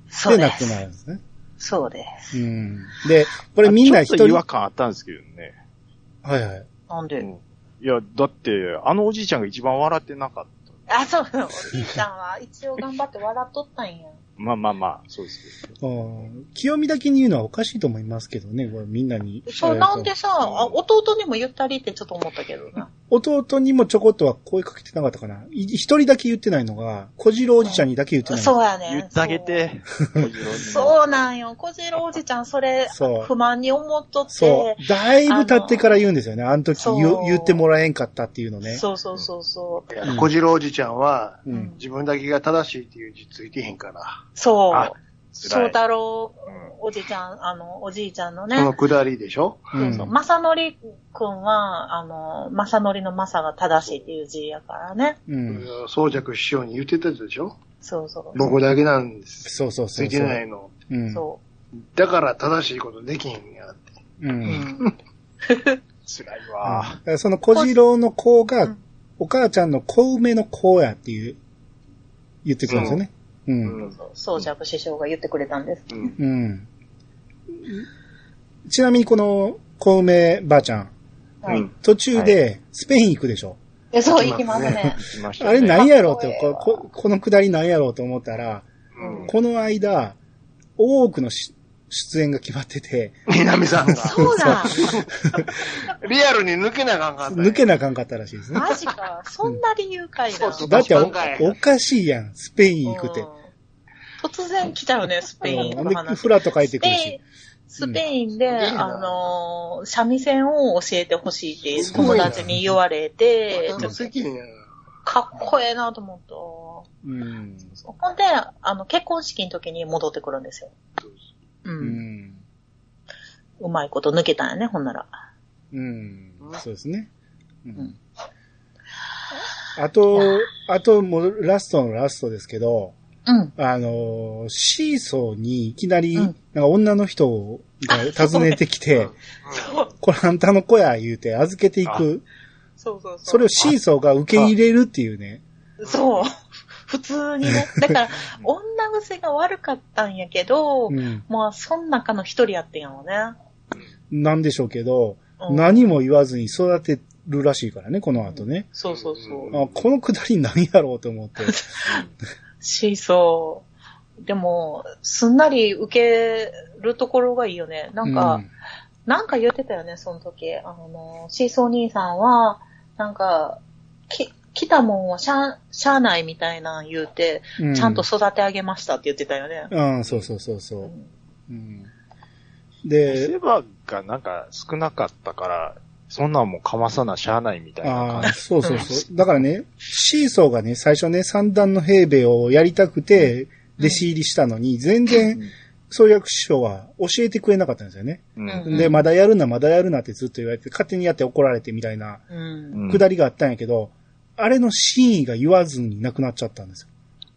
そうで亡くなす。るんですね。そうです。うん。で、これみんな一人。ちょっと違和感あったんですけどね。はいはい。なんで、うんいや、だって、あのおじいちゃんが一番笑ってなかった。あ、そう、おじいちゃんは一応頑張って笑っとったんや。まあまあまあ、そうですけど。うん清美だけに言うのはおかしいと思いますけどね、これみんなに。そう、なんでさ、あ弟にも言ったりってちょっと思ったけどな。弟にもちょこっとは声かけてなかったかな。い一人だけ言ってないのが、小次郎おじちゃんにだけ言ってない。そうやね。言ってあげて。そうなんよ。小次郎おじちゃん、それそう、不満に思っとって。そう。だいぶ経ってから言うんですよね。あの時言ってもらえんかったっていうのね。そうそうそうそう。うん小次郎おじちゃんは、うん。自分だけが正しいっていう字ついてへんから、そうあ。翔。太郎おじちゃん、あの、おじいちゃんのねそ。のくだりでしょ？うんそうまさのりくんは、あの、まさのりのまさが正しいっていう字やからね。うん。宗尺師匠に言ってたでしょ？そうそう。僕だけなんです。そうそうそうそう。ついてないの。うん。そだから正しいことできへんやって。う。う。うんん。[laughs] 辛いわ。その小次郎の子がうん、お母ちゃんの小梅の子やっていう、言ってくるんですよね。うん。うん。そう、ジャブ師匠が言ってくれたんです。うん。うん。ちなみにこの小梅ばあちゃん、はい。うん途中でスペイン行くでしょ。えそう、行きますね。あれ何やろうってこここのくだり何やろうと思ったら、うん。この間、多くのし出演が決まってて、南さんが。[laughs] そうだ。[laughs] リアルに抜けなあかんかった。抜けなあかんかったらしいですね。マジか。そんな理由かいな。そうそうだってお確かにおかしいやん、スペイン行くってうん。突然来たよね、スペインの話。フラッと帰ってスペインくるし。、スペインで、うんあのー、三味線を教えてほしいって友達に言われて。かっこええなと思った。うん。ほんで、あの、結婚式の時に戻ってくるんですよ。う。うんん。うまいこと抜けたんやね、ほんなら。うん。そうですね。ううんん。あと、あともうラストのラストですけど、うん。あの、シーソーにいきなり、うんなんか女の人が訪ねてきて、そう、これあんたの子や言うて預けていく。そうそうそう。それをシーソーが受け入れるっていうね。そう。普通にね。[laughs] だから、女癖が悪かったんやけど、うん。まあ、そん中の一人やってんやろね。なんでしょうけど、うん何も言わずに育てるらしいからね、この後ね。そうそうそう。あこのくだり何やろうと思って。シーソー。でも、すんなり受けるところがいいよね。なんか、なんか言ってたよね、その時。あの、シーソー兄さんは、なんか、き、来たもんはしゃ、しゃあないみたいなん言うて、うちゃんと育て上げましたって言ってたよね。うん、そうそうそうそうう。んでせ、場がなんか少なかったから、そんなんもうかまさなしゃあないみたいなああ、感そうそうそう。[laughs] だからね、シーソーがね、最初ね、三段の平米をやりたくて、弟子入りしたのに、全然、創薬師匠は教えてくれなかったんですよね。じ。うんうんで、まだやるな、まだやるなってずっと言われて、勝手にやって怒られてみたいな、うん。うんくだりがあったんやけど、あれの真意が言わずになくなっちゃったんですよ。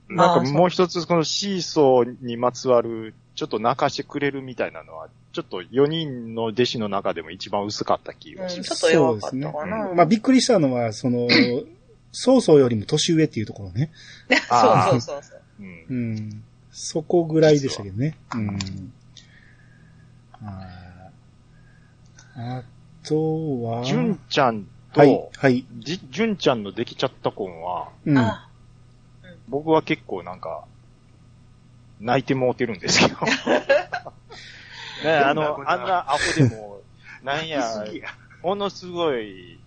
なんかもう一つこのシーソーにまつわる、ちょっと泣かしてくれるみたいなのは、ちょっと4人の弟子の中でも一番薄かった気がしうん、ます。ちょっと弱かったかな。まあ、びっくりしたのは、その、[laughs] 曹操よりも年上っていうところね。そうそうそうそう。うんうん。そこぐらいでしたけどね。うん。ああとは、純ちゃんと、はい、はい。じ純ちゃんのできちゃった子は、うん。あ僕は結構なんか、泣いてもうてるんですけど。[laughs] ねあの、あんなアホでも、なんや。ものすごい、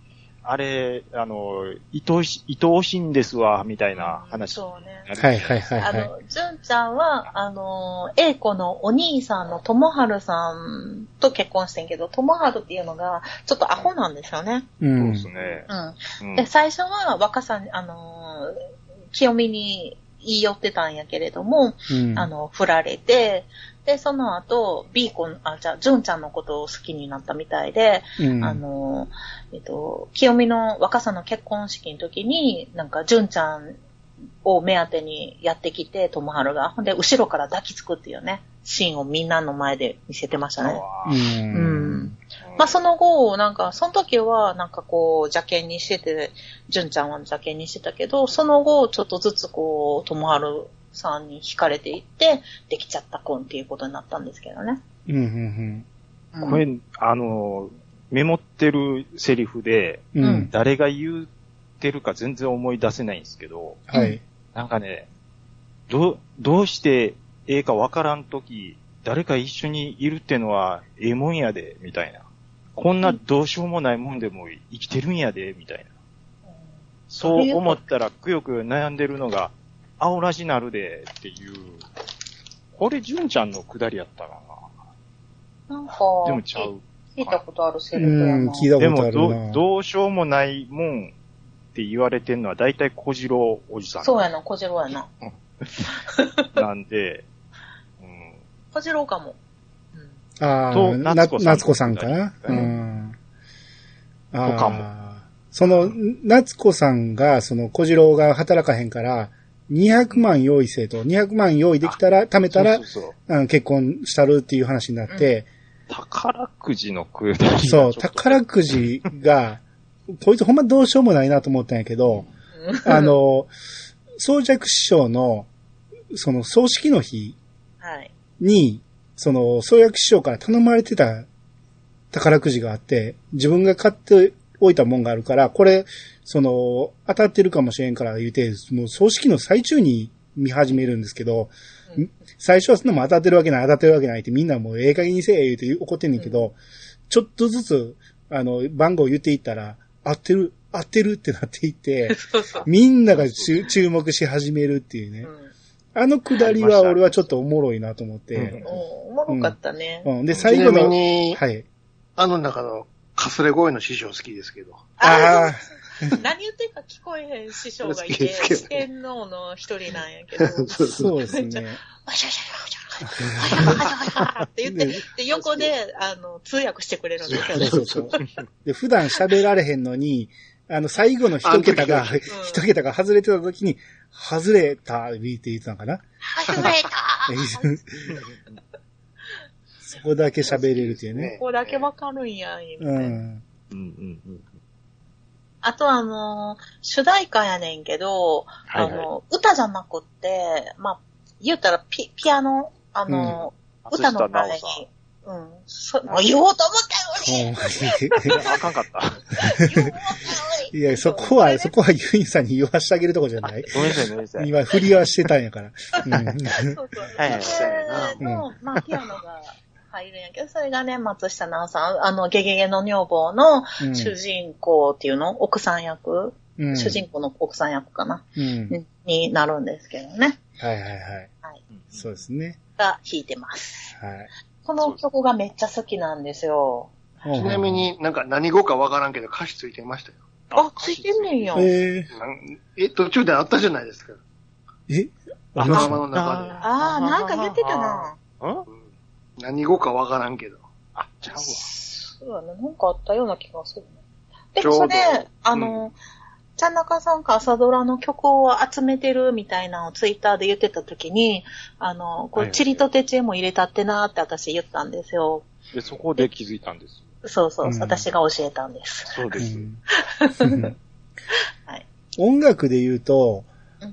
あれ、あの、愛おし、愛おしいんですわ、みたいな話。そうね。はい、はい、はい、はい。あの、純ちゃんは、あの、英子のお兄さんの友春さんと結婚してんけど、友春っていうのが、ちょっとアホなんですよね。う。そうんですね。うん。うんで、最初は若さん、あの、清美に言い寄ってたんやけれども、うん。あの、振られて、で、その後、ビーコン、あ、じゃあ、純ちゃんのことを好きになったみたいで、うん、あの、えっと、清美の若さの結婚式の時に、なんか、純ちゃんを目当てにやってきて、友春が。ほんで、後ろから抱きつくっていうね、シーンをみんなの前で見せてましたね。う。うんん。まあ、その後、なんか、その時は、なんかこう、邪険にしてて、純ちゃんは邪険にしてたけど、その後、ちょっとずつこう、友春さんに惹かれていって、できちゃった婚っていうことになったんですけどね。うん、うん、うんこれ、あの、メモってるセリフで、うん。誰が言ってるか全然思い出せないんですけど、はい。なんかね、どう、どうしてええかわからんとき、誰か一緒にいるってのはええもんやで、みたいな。こんなどうしようもないもんでも生きてるんやで、みたいな。そう思ったらくよくよ悩んでるのが、青らしなるで、っていう。これ、純ちゃんのくだりやったかなんか、な。でもちゃう。聞いたことあるセうリフやん、な。聞いたでもことあるな。ど、どうしようもないもんって言われてんのは大体小次郎おじさん。そうやな、小次郎やな。なんで、[laughs] うん、小次郎かも。うんああ、とな夏子さん夏子さんかな？ううんん。あーとかもその、夏子さんが、その小次郎が働かへんから、200万用意せえと、200万用意できたら、貯めたら結婚したるっていう話になって、宝くじのくだそう、宝くじが、[laughs] こいつほんまどうしようもないなと思ったんやけど、あの、宗尺師匠の、その葬式の日はい。に、その、宗約師匠から頼まれてた宝くじがあって、自分が買っておいたもんがあるから、これ、その、当たってるかもしれんから言うて、もう葬式の最中に見始めるんですけど、うん最初はそんなもん当たってるわけない、当たってるわけないってみんなもうええ加減にせえ言うて怒ってんねんけど、ちょっとずつ、あの、番号言っていったら、合ってる、合ってるってなっていって、[laughs] そうそう。みんなが注注目し始めるっていうね。うんあのくだりは俺はちょっとおもろいなと思って。うんおおもろかったね。うん。で、最後の、に、はい。あの中のかすれ声の師匠好きですけど。ああ [laughs] 何言ってるか聞こえへん師匠がいて、四天王の一人なんやけど、あ、[laughs] そうですね。わしゃわしゃわしゃわしゃわしゃわしゃわしゃって言って、で、横で、あの、通訳してくれるんですよね。そうそうそう。で、普段喋られへんのに、あの、最後の一桁が一桁が外れてた時に、外れたって言ってたのかなはい、増えたそこだけ喋れるっていうね。ここだけわかるんや、みたいな。うん。うんうんうん。あとあの、主題歌やねんけど、はいはいあの、歌じゃなくって、まあ、言うたらピピアノ、あの、歌の前に、うん、そ、もう言おうと思ったよねあかんかった。いや、そこは、そこはユインさんに言わしてあげるとこじゃないごめんなさい、ごめんなさい。今、振りはしてたんやから。うん。そうそう。はいはいそれの、まあ、ピアノが入るんやけど、それがね、松下奈緒さん、あの、ゲゲゲの女房のうん主人公っていうの、奥さん役、うん主人公の奥さん役かな、うん。になるんですけどね。はいはいはい。はい。そうですね。が弾いてます。はい。この曲がめっちゃ好きなんですよ。ちなみになんか何語かわからんけど歌詞ついてましたよ。あ、ついてんねんや。ええ、途中であったじゃないですか。ー、え？頭の中で。あー、なんか言ってたな。うんうん何語かわからんけど。あ、ちゃうわ。そうだね。なんかあったような気がするね。でちょうどもそれ、あの、ちゃんなかさんか朝ドラの曲を集めてるみたいなのをツイッターで言ってた時に、あの、これ、はいはいチリとテチェも入れたってなーって私言ったんですよ。で、そこで気づいたんです。そうそう、うん私が教えたんです。そうです。うん [laughs] はい [laughs] 音楽で言うと、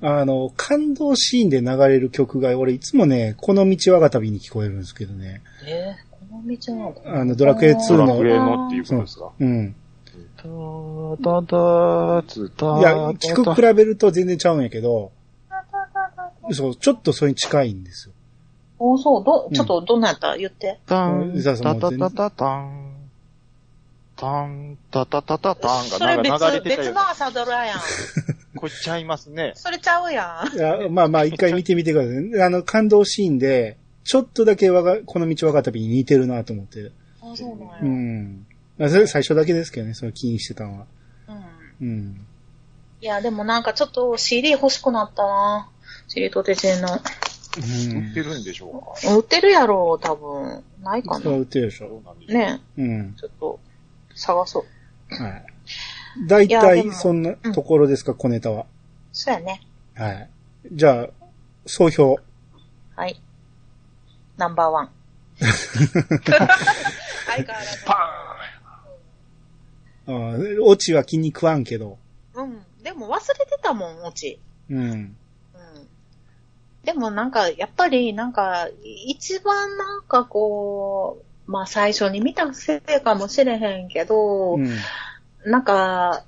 あの、感動シーンで流れる曲が、俺いつもね、この道我が旅に聞こえるんですけどね。えー、この道なんだ。あの、ドラクエ2のドラクエのっていうことですか？うん。たたたつたいや、聞く比べると全然ちゃうんやけど、そう、ちょっとそれに近いんですよ。おそう、どう、んちょっとどんなやった？言って。タン、うんタタタタタン、タン、タタタタタンそれがなんか流れ別、てたよ。別の朝ドラやん。[laughs] これちゃいますね。それちゃうやん。いやまあまあ、一回見てみてくださいね。あの、感動シーンで、ちょっとだけ我が、この道我が旅に似てるなと思って。あ、そうなんや。う。ん。まあそれ最初だけですけどね、その気にしてたのは。うん。うん。いや、でもなんかちょっと CD 欲しくなったな。チリとテチェの。うん売って。るんでしょうか？売ってるやろ、多分。ないかそれは売な。ってるでしょう？ねうん。ちょっと、探そう。はい。大体そんなところですか、小ネタは。そうやね。はい。じゃあ、総評。はい。ナンバーワン。[laughs] 相変わらず。パうんオチは気に食わんけど。うん。でも忘れてたもん、オチ。うん。うん。でもなんか、やっぱりなんか、一番なんかこう、まあ最初に見たせいかもしれへんけど、うん。なんか、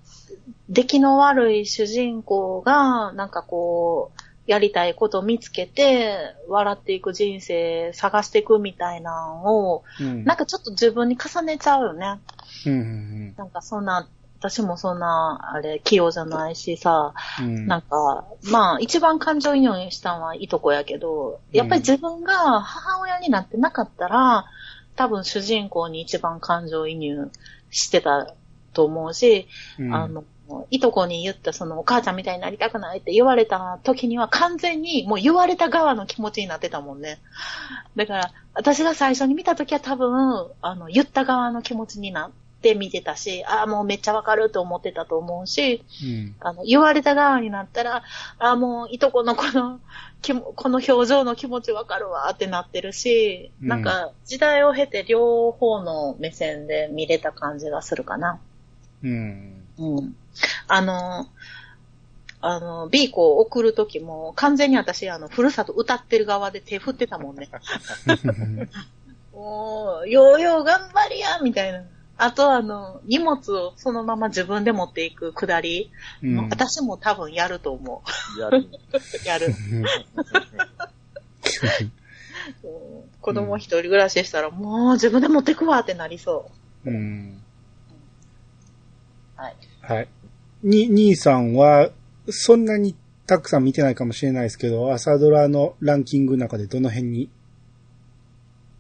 出来の悪い主人公が、なんかこう、やりたいことを見つけて、笑っていく人生探していくみたいなのを、うん。なんかちょっと自分に重ねちゃうよね。うんうんなんかそんな、私もそんな、あれ、器用じゃないしさ、うん。なんか、まあ、一番感情移入したのはいとこやけど、やっぱり自分が母親になってなかったら、多分主人公に一番感情移入してたと思うし、うんあの、いとこに言ったそのお母ちゃんみたいになりたくないって言われた時には完全にもう言われた側の気持ちになってたもんね。だから、私が最初に見た時は多分、あの、言った側の気持ちになって見てたし、ああ、もうめっちゃわかると思ってたと思うし、うん。あの、言われた側になったら、ああ、もういとこのこの、この表情の気持ちわかるわってなってるし、うんなんか時代を経て両方の目線で見れた感じがするかな。うん。うん。あの、あの、ビーコを送るときも、完全に私、あの、ふるさと歌ってる側で手振ってたもんね。[laughs] [laughs] おー、ようよう頑張りやみたいな。あと、あの、荷物をそのまま自分で持っていくくだり、うん。私も多分やると思やる。う。やる。[laughs] [laughs] うんうん子供一人暮らししたら、もう自分で持ってくわってなりそうん。う。はい。はい。に、兄さんは、そんなにたくさん見てないかもしれないですけど、朝ドラのランキングの中でどの辺に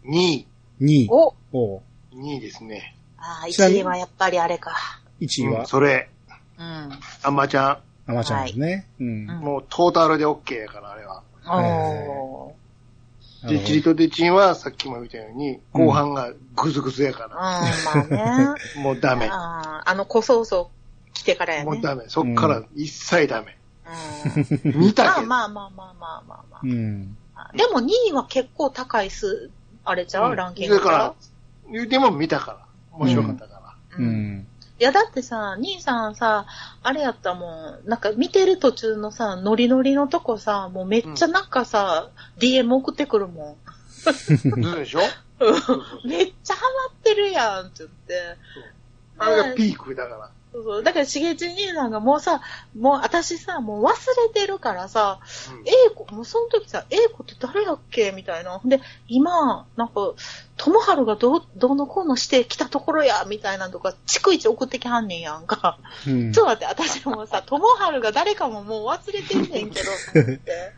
？2位。?2 位。おお2位ですね。ああ、ちなみに1位はやっぱりあれか。1位は？うん、それ、うん。あんまちゃあまちゃんですね。うん。うんん、もうトータルで OK やから、あれは。おー。で、チリとデチンはさっきも言ったように、後半がグズグズやかうん、ら、まあね。[laughs] もうダメ。あーあの、小ソースを着てからやね。もうダメ。そっから一切ダメ。うん。見たけど。まあまあまあまあまあまあまうん。あ。でも2位は結構高い数、あれちゃう、うんランキングだから、言うても見たから。面白かったから。ううんん。いや、だってさ、兄さんさ、あれやったもん、なんか見てる途中のさ、ノリノリのとこさ、もうめっちゃなんかさ、DM 送ってくるもん。[laughs] そうでしょ？めっちゃハマってるやんって言って。あれがピークだから。そうそうだから、しげち兄さんがもうさ、もう私さ、もう忘れてるからさ、うんえいこ、もうその時さ、えいこって誰やっけ？みたいな。で、今、なんか、ともはるがどう、どうのこうのしてきたところや、みたいなのとか、逐一送ってきはんねんやんか。うんちょっと待って、私もさ、ともはるが誰かももう忘れてんねんけど、って。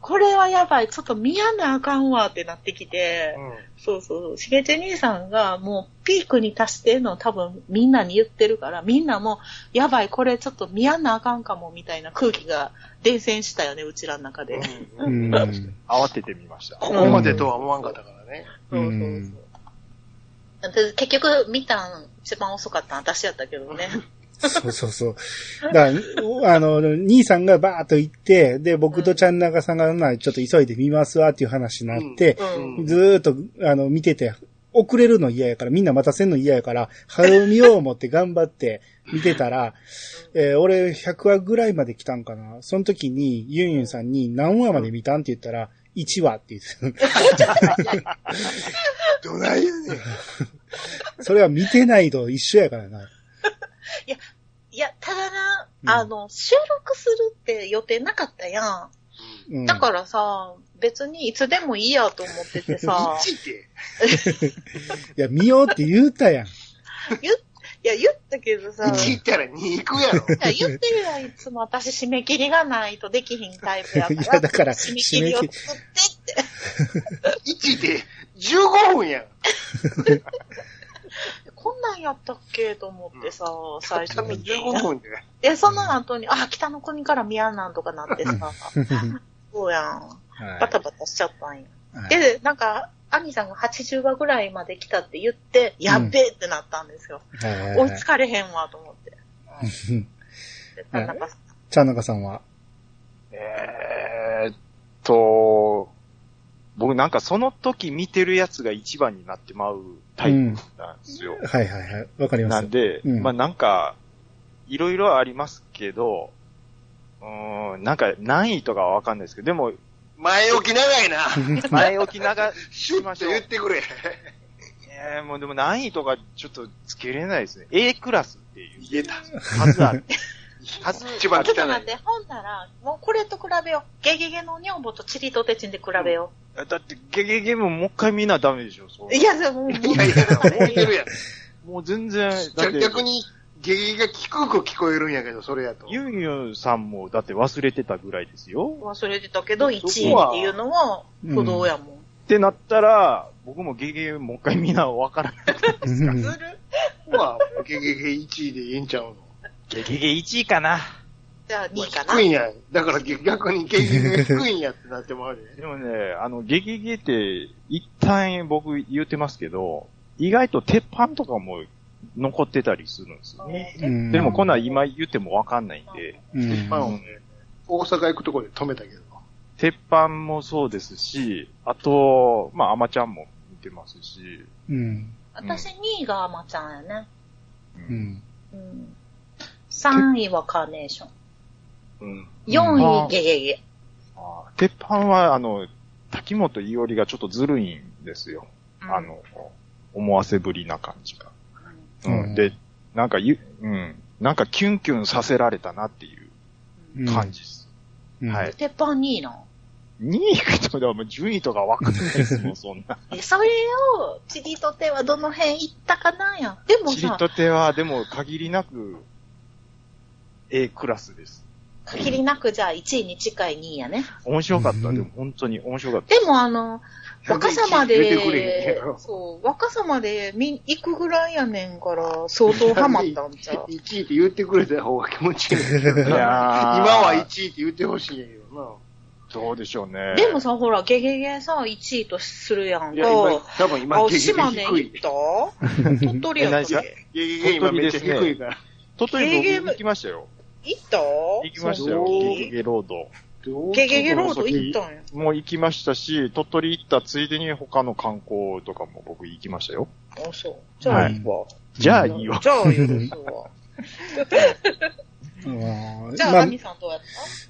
これはやばい、ちょっと見やなあかんわってなってきて、そうそう、しげち兄さんがもうピークに達してんのを多分みんなに言ってるから、みんなも、やばい、これちょっと見やなあかんかも、みたいな空気が伝染したよね、うちらの中で。ううんん。慌ててみました。ここまでとは思わんかったからね。そうそううんそう。で結局、見たん一番遅かったん私やったけどね。[laughs] そうそうそう。だから、あの、兄さんがバーっと行って、で、僕とちゃんなかさんが、まあ、ちょっと急いで見ますわっていう話になって、うん。ずーっと、あの、見てて、遅れるの嫌やから、みんな待たせんの嫌やから、早見よう思って頑張って見てたら、えー俺100話ぐらいまで来たんかな。その時に、ユンユンさんに何話まで見たんって言ったら、1話って言ってどないやねん。た。それは見てないと一緒やからな。いや、ただな、うんあの、収録するって予定なかったやん。うん、だからさ、別にいつでもいいやと思っててさ、1って。[laughs] いや、見ようって言うたやん。言っいや、言ったけどさ、1い行ったら2行くやろ。や言ってるやん、いつも私締め切りがないとできひんタイプやから。[laughs] いやだから締め切りを作ってって。[laughs] 1って15分やん。[laughs] こんなんやったっけと思ってさ、最初多分に。15分で。で、その後に、あ、北の国から宮なんとかなってさ、そうやん。バタバタしちゃったんや。はいで、なんか、兄さんが80話ぐらいまで来たって言って、やっべえってなったんですよ。はいはいはい追いつかれへんわと思って。[laughs] で田中さんちゃんなかさんは？えーっと、僕なんかその時見てるやつが一番になってまうタイプなんですよ。はいはいはい。わかります。なんで、うんまあなんか、いろいろありますけど、うーん、なんか何位とかはわかんないですけど、でも、前置き長いな。[laughs] 前置きなが、シュッと言ってくれ。えー、もうでも何位とかちょっとつけれないですね。A クラスっていう言えた。はずある。はず、一番汚い。ちょっと待って、ほんなら、もうこれと比べよう。ゲゲゲの女房とチリとテチンで比べよだってゲゲゲももう一回見なダメでしょ、そうう。いや、でももう、いやいや、思ってるやん。もう全然、だって、逆に、ゲゲが低く聞こえるんやけど、それやと。ユンユンさんもだって忘れてたぐらいですよ。忘れてたけど、1位っていうのは、不動やもん。ってなったら、僕もゲゲゲもう一回見なわからない。[laughs] うんずる？まあ、ゲゲゲ1位でいいんちゃうの？ゲゲゲ1位かな。じゃあ2位かな？低いんや。だから逆にゲゲゲが低いんやってなってもあるでもね、あの、ゲゲゲって、一旦僕言ってますけど、意外と鉄板とかも残ってたりするんですよね。うんでもこんなん今言ってもわかんないんで、うんまあ、ね、大阪行くとこで止めたけど。鉄板もそうですし、あと、まあ、アマちゃんも見てますし、うん。私2位がアマちゃんやね。うんうん。うん。3位はカーネーション。うん4位ゲゲゲ。あー鉄板は、あの、滝本伊織がちょっとずるいんですよ。あの、思わせぶりな感じが。うんうん、で、なんかゆ、うん、なんかキュンキュンさせられたなっていう感じです。うん。はい鉄板2位な。2位とかもう順位とかわかんないですもん、[laughs] そんな。えそれを、チリと手はどの辺行ったかな？や。でもさ、チリと手は、でも限りなく A クラスです。限りなくじゃあ1位に近い2位やね。面白かった。うんでも本当に面白かった。でもあの、若さまでそう、若さまで見、行くぐらいやねんから、相当ハマったんちゃう？1位って言ってくれた方が気持ちいい。[laughs] いやー今は1位って言ってほしいんやけどどうでしょうね。でもさ、ほら、ゲゲゲさ、1位とするやんな。いや、今か。、多分今、あ、ゲゲゲ島根低い行っ。た？[laughs] 鳥取やったっけゲゲゲ今めっちゃ低いから。鳥取僕行きましたよ。行った？行きましたよ、ゲゲゲロード。ゲゲゲロード行ったんや。もう行きましたし、鳥取行ったついでに他の観光とかも僕行きましたよ。あ、そう。じゃあいいわ。じゃあいいわ。じゃあ許すわ。[laughs] うんじゃあ、まあアミさんどうやった？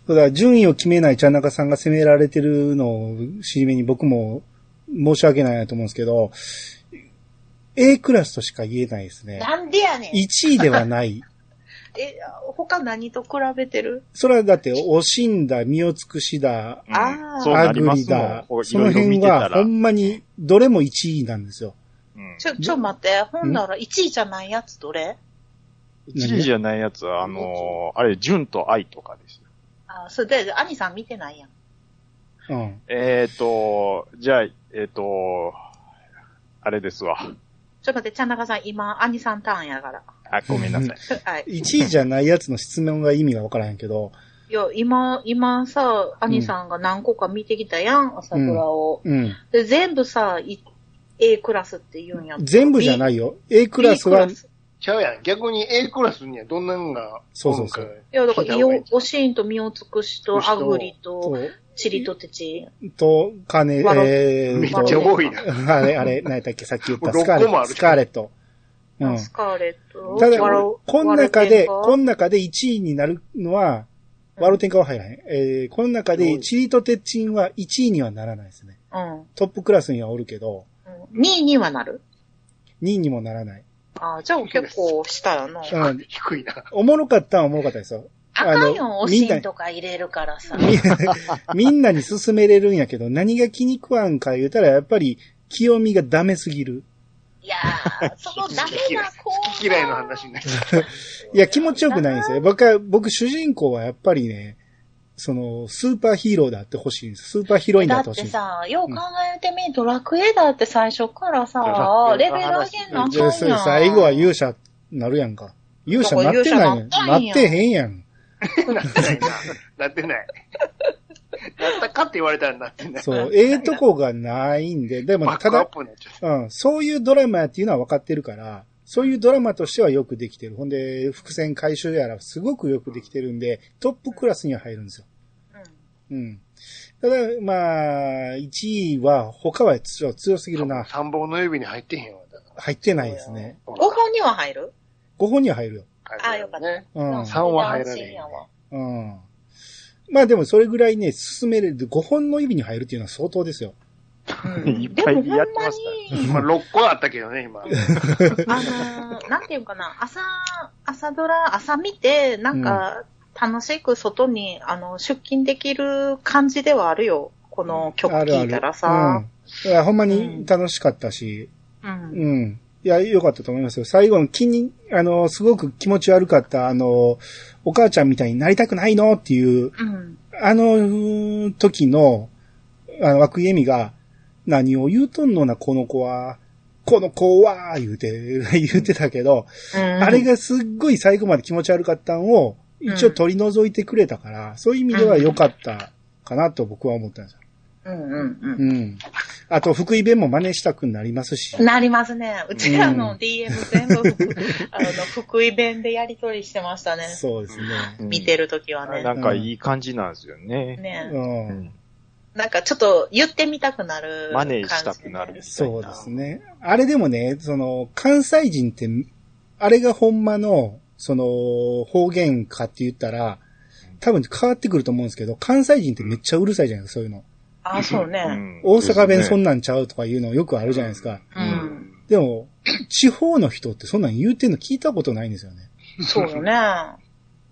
そうだ、順位を決めないちゃん中さんが責められてるのを尻目に僕も申し訳ないなと思うんですけど、A クラスとしか言えないですね。なんでやねん。1位ではない。え、他何と比べてる？それはだって、惜しんだ、身を尽くしだ、うんあーそうアグなりだん。、その辺。はほんまにどれも1位なんですよ。うんちょ、ちょ待って。ほんなら1位じゃないやつどれ？1位じゃないやつは、あのーあれ、純と愛とかですよ。あ、それで、アニさん見てないやん。うん。えーと、じゃあ、えーと、あれですわ。ちょっと待って、ちゃんなかさん、今、アニさんターンやから。あ、ごめんなさい。はい。1位じゃないやつの質問が意味がわからへんけど、いや、今、今さ、アニさんが何個か見てきたやん、朝ドラを。うん。で、全部さ、い A クラスって言うんや。全部じゃないいよ。A クラスはちゃうやん。逆に A クラスにはどんなのがそうそうそういや、だから、聞いオ、おしんと身を尽くしと、アグリと、と、チリとテチ。と、金、わろえーめっちゃ多いな。[laughs] あれ、あれ、何やったっけさっき言ったスカーレット。スカーレット。うん。スカーレット。ただこの中で、この中で1位になるのは、ワロテンカは入らへん。えー、この中で、チリとテッチンは1位にはならないですね。うん。トップクラスにはおるけど、うん2位にはなる？2位にもならない。ああ、じゃあ結構下やな。うん。低いな。おもろかったはおもろかったですよ。あかんよ、あのおしんとか入れるからさ。みみんなに勧めれるんやけど、何が気に食わんか言うたら、やっぱり、清美がダメすぎる。いやー、そのダメな子好き嫌いの話になっちゃう。[laughs] いや、気持ちよくないんですよ。僕は、僕主人公はやっぱりね、その、スーパーヒーローであってほしいんです。スーパーヒロインだってほしいんです。ってさ、よう考えてみ、ドラクエだって最初からさう、んレベル上げんなあでかんやん。[laughs] 最後は勇者なるやんか。勇者なってないやん。なってへんやん。なってないな。なってない。なったかって言われたらなってない。そう、ええとこがないんで、でも、ただ。うん、そういうドラマやっていうのは分かってるから、そういうドラマとしてはよくできてる。ほんで、伏線回収やらすごくよくできてるんで、トップクラスには入るんですよ。うん。ただ、まあ、1位は、他は強強すぎるな。三本の指に入ってへんわ。入ってないですね。うん。5本には入る？5本には入るよ。らあよかったね。うん。三は入られへん安心やわうん。まあでもそれぐらいね、進めれる。5本の指に入るっていうのは相当ですよ。いっぱいやってますからでも今6個あったけどね、今。あのー、なんていうかな、朝、朝ドラ、朝見て、なんか、楽しく外に、あの、出勤できる感じではあるよ。この曲あるある。聴いたらさ。うん。いや、ほんまに楽しかったし、うん。うん。いや、良かったと思いますよ。最後の気に、あの、すごく気持ち悪かった、あの、お母ちゃんみたいになりたくないの？っていう、うん。あの時の、あの、涌井絵美が、何を言うとんのな、この子は。この子は、言うて、[laughs] 言うてたけど、あれがすっごい最後まで気持ち悪かったんを、一応取り除いてくれたから、そういう意味では良かったかなと僕は思ったんですよ。うんうんうん。うん。あと、福井弁も真似したくなりますし。なりますね。うちらうのん DM 全部福、[laughs] あの、福井弁でやりとりしてましたね。そうですね。うん見てるときはね。なんかいい感じなんですよね。ねう。。うんんなんかちょっと言ってみたくなる真感じ、似したくなる。そうですね。あれでもね、その、関西人って、あれがほんまの、その、方言かって言ったら、多分変わってくると思うんですけど、関西人ってめっちゃうるさいじゃないですか、そういうの。あ、そうね。うん大阪弁そんな。なんちゃうとかいうのよくあるじゃないですか。うん。でも、地方の人ってそんなん言うてんの聞いたことないんですよね。そうよね。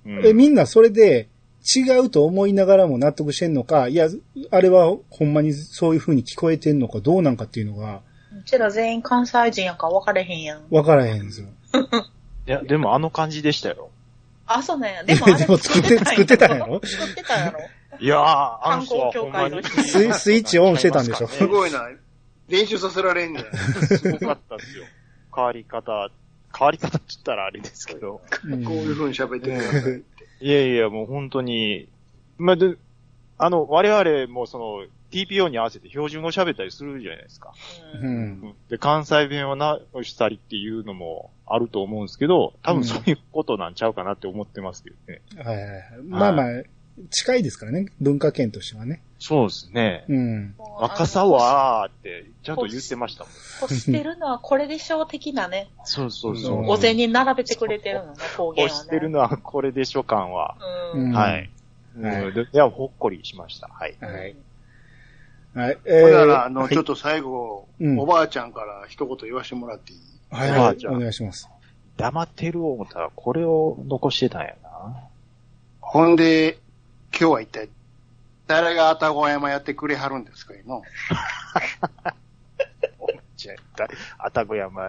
うんえ、みんなそれで違うと思いながらも納得してんのか、いや、あれはほんまにそういう風に聞こえてんのかどうなんかっていうのがうちら全員関西人やから分かれへんやん。分からへんんですよ。いや、でもあの感じでしたよ。あ、そうね。でもあれ [laughs] でも作って作ってたんやろ？作ってたんやろ？いやー、あの人は観ほんまにスイスイッチオンしてたんでしょ？すごいな。練習させられんねん。すごかったですよ。変わり方、変わり方って言ったらあれですけど。うんこういう風に喋ってください。[laughs] いやいや、もう本当に、まあ、で、あの、我々もその、TPO に合わせて標準語喋ったりするじゃないですか。ううんん。で、関西弁を直したりっていうのもあると思うんですけど、多分そういうことなんちゃうかなって思ってますけどね。はいはいはい。まあまあ、近いですからね、文化圏としてはね。そうですね。うん。若さはーって、ちゃんと言ってましたもん。欲してるのはこれでしょう的なね、そうそうそそうう。お膳に並べてくれてるのね、方言をね。欲してるのはこれでしょ感は。うん。うんはい。はいうんでいや、ほっこりしました。はい。はい。はい。えほんなら、あの、はいちょっと最後、うんおばあちゃんから一言言わせてもらっていい？はい、おばはい、あちゃんお願いします。黙ってる思ったら、これを残してたんやな。ほんで、今日は一体、誰が愛宕山やってくれはるんですかいのじゃあ、あたご山。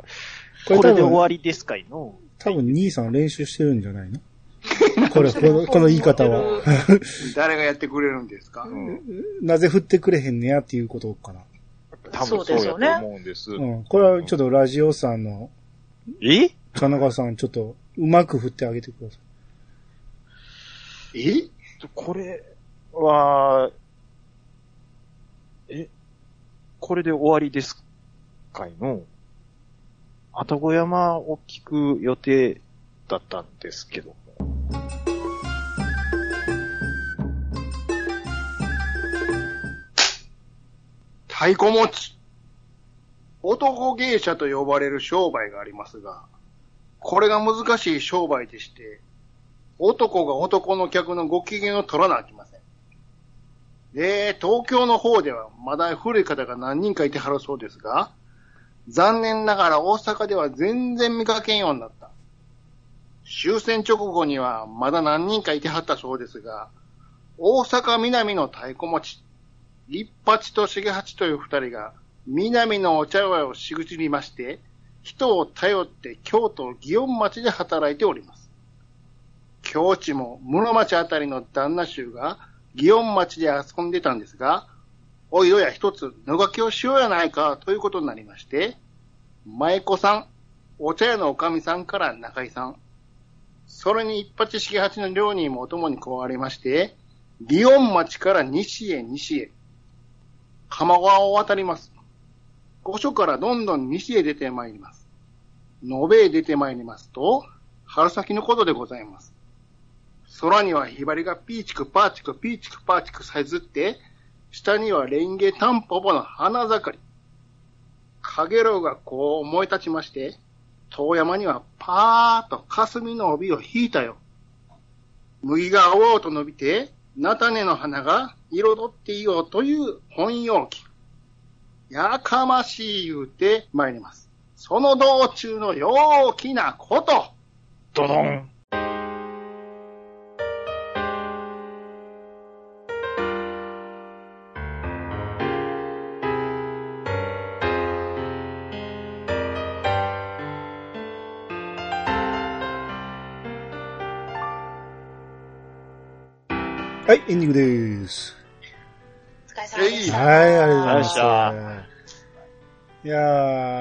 これこれで終わりですかいの多分兄さん練習してるんじゃないの？[laughs] これ、この、この言い方は。[laughs] 誰がやってくれるんですか、うん。なぜ振ってくれへんねやっていうことかな。多分そうやと思うんです。うん。これはちょっとラジオさんの、え？田中さん、ちょっと、うまく振ってあげてください。え？とこれは、え、これで終わりですかいの？愛宕山を聞く予定だったんですけど。太鼓持ち。男芸者と呼ばれる商売がありますが、これが難しい商売でして、男が男の客のご機嫌を取らなあきません。で、東京の方ではまだ古い方が何人かいてはるそうですが、残念ながら大阪では全然見かけんようになった。終戦直後にはまだ何人かいてはったそうですが、大阪南の太鼓持ち、立八と重八という二人が、南のお茶屋をしぐちりまして、人を頼って京都祇園町で働いております。京地も室町あたりの旦那衆が祇園町で遊んでたんですが、おいおや一つ野書きをしようやないかということになりまして、舞子さん、お茶屋のおかみさんから中井さん、それに一八重八の両人もお供に加わりまして、祇園町から西へ西へ、鎌川を渡ります。御所からどんどん西へ出てまいります。野辺へ出てまいりますと、春先のことでございます。空にはひばりがピーチクパーチクピーチクパーチクさえずって、下にはレンゲタンポポの花盛り。かげろうがこう燃え立ちまして、遠山にはパーッと霞の帯を引いたよ。麦が青々と伸びて、菜種の花が彩っていようという本陽気。やかましい言うて参ります。その道中の陽気なこと。ドドンはい、エンディングです。お疲れ様でした。はい、ありがとうございます。よいや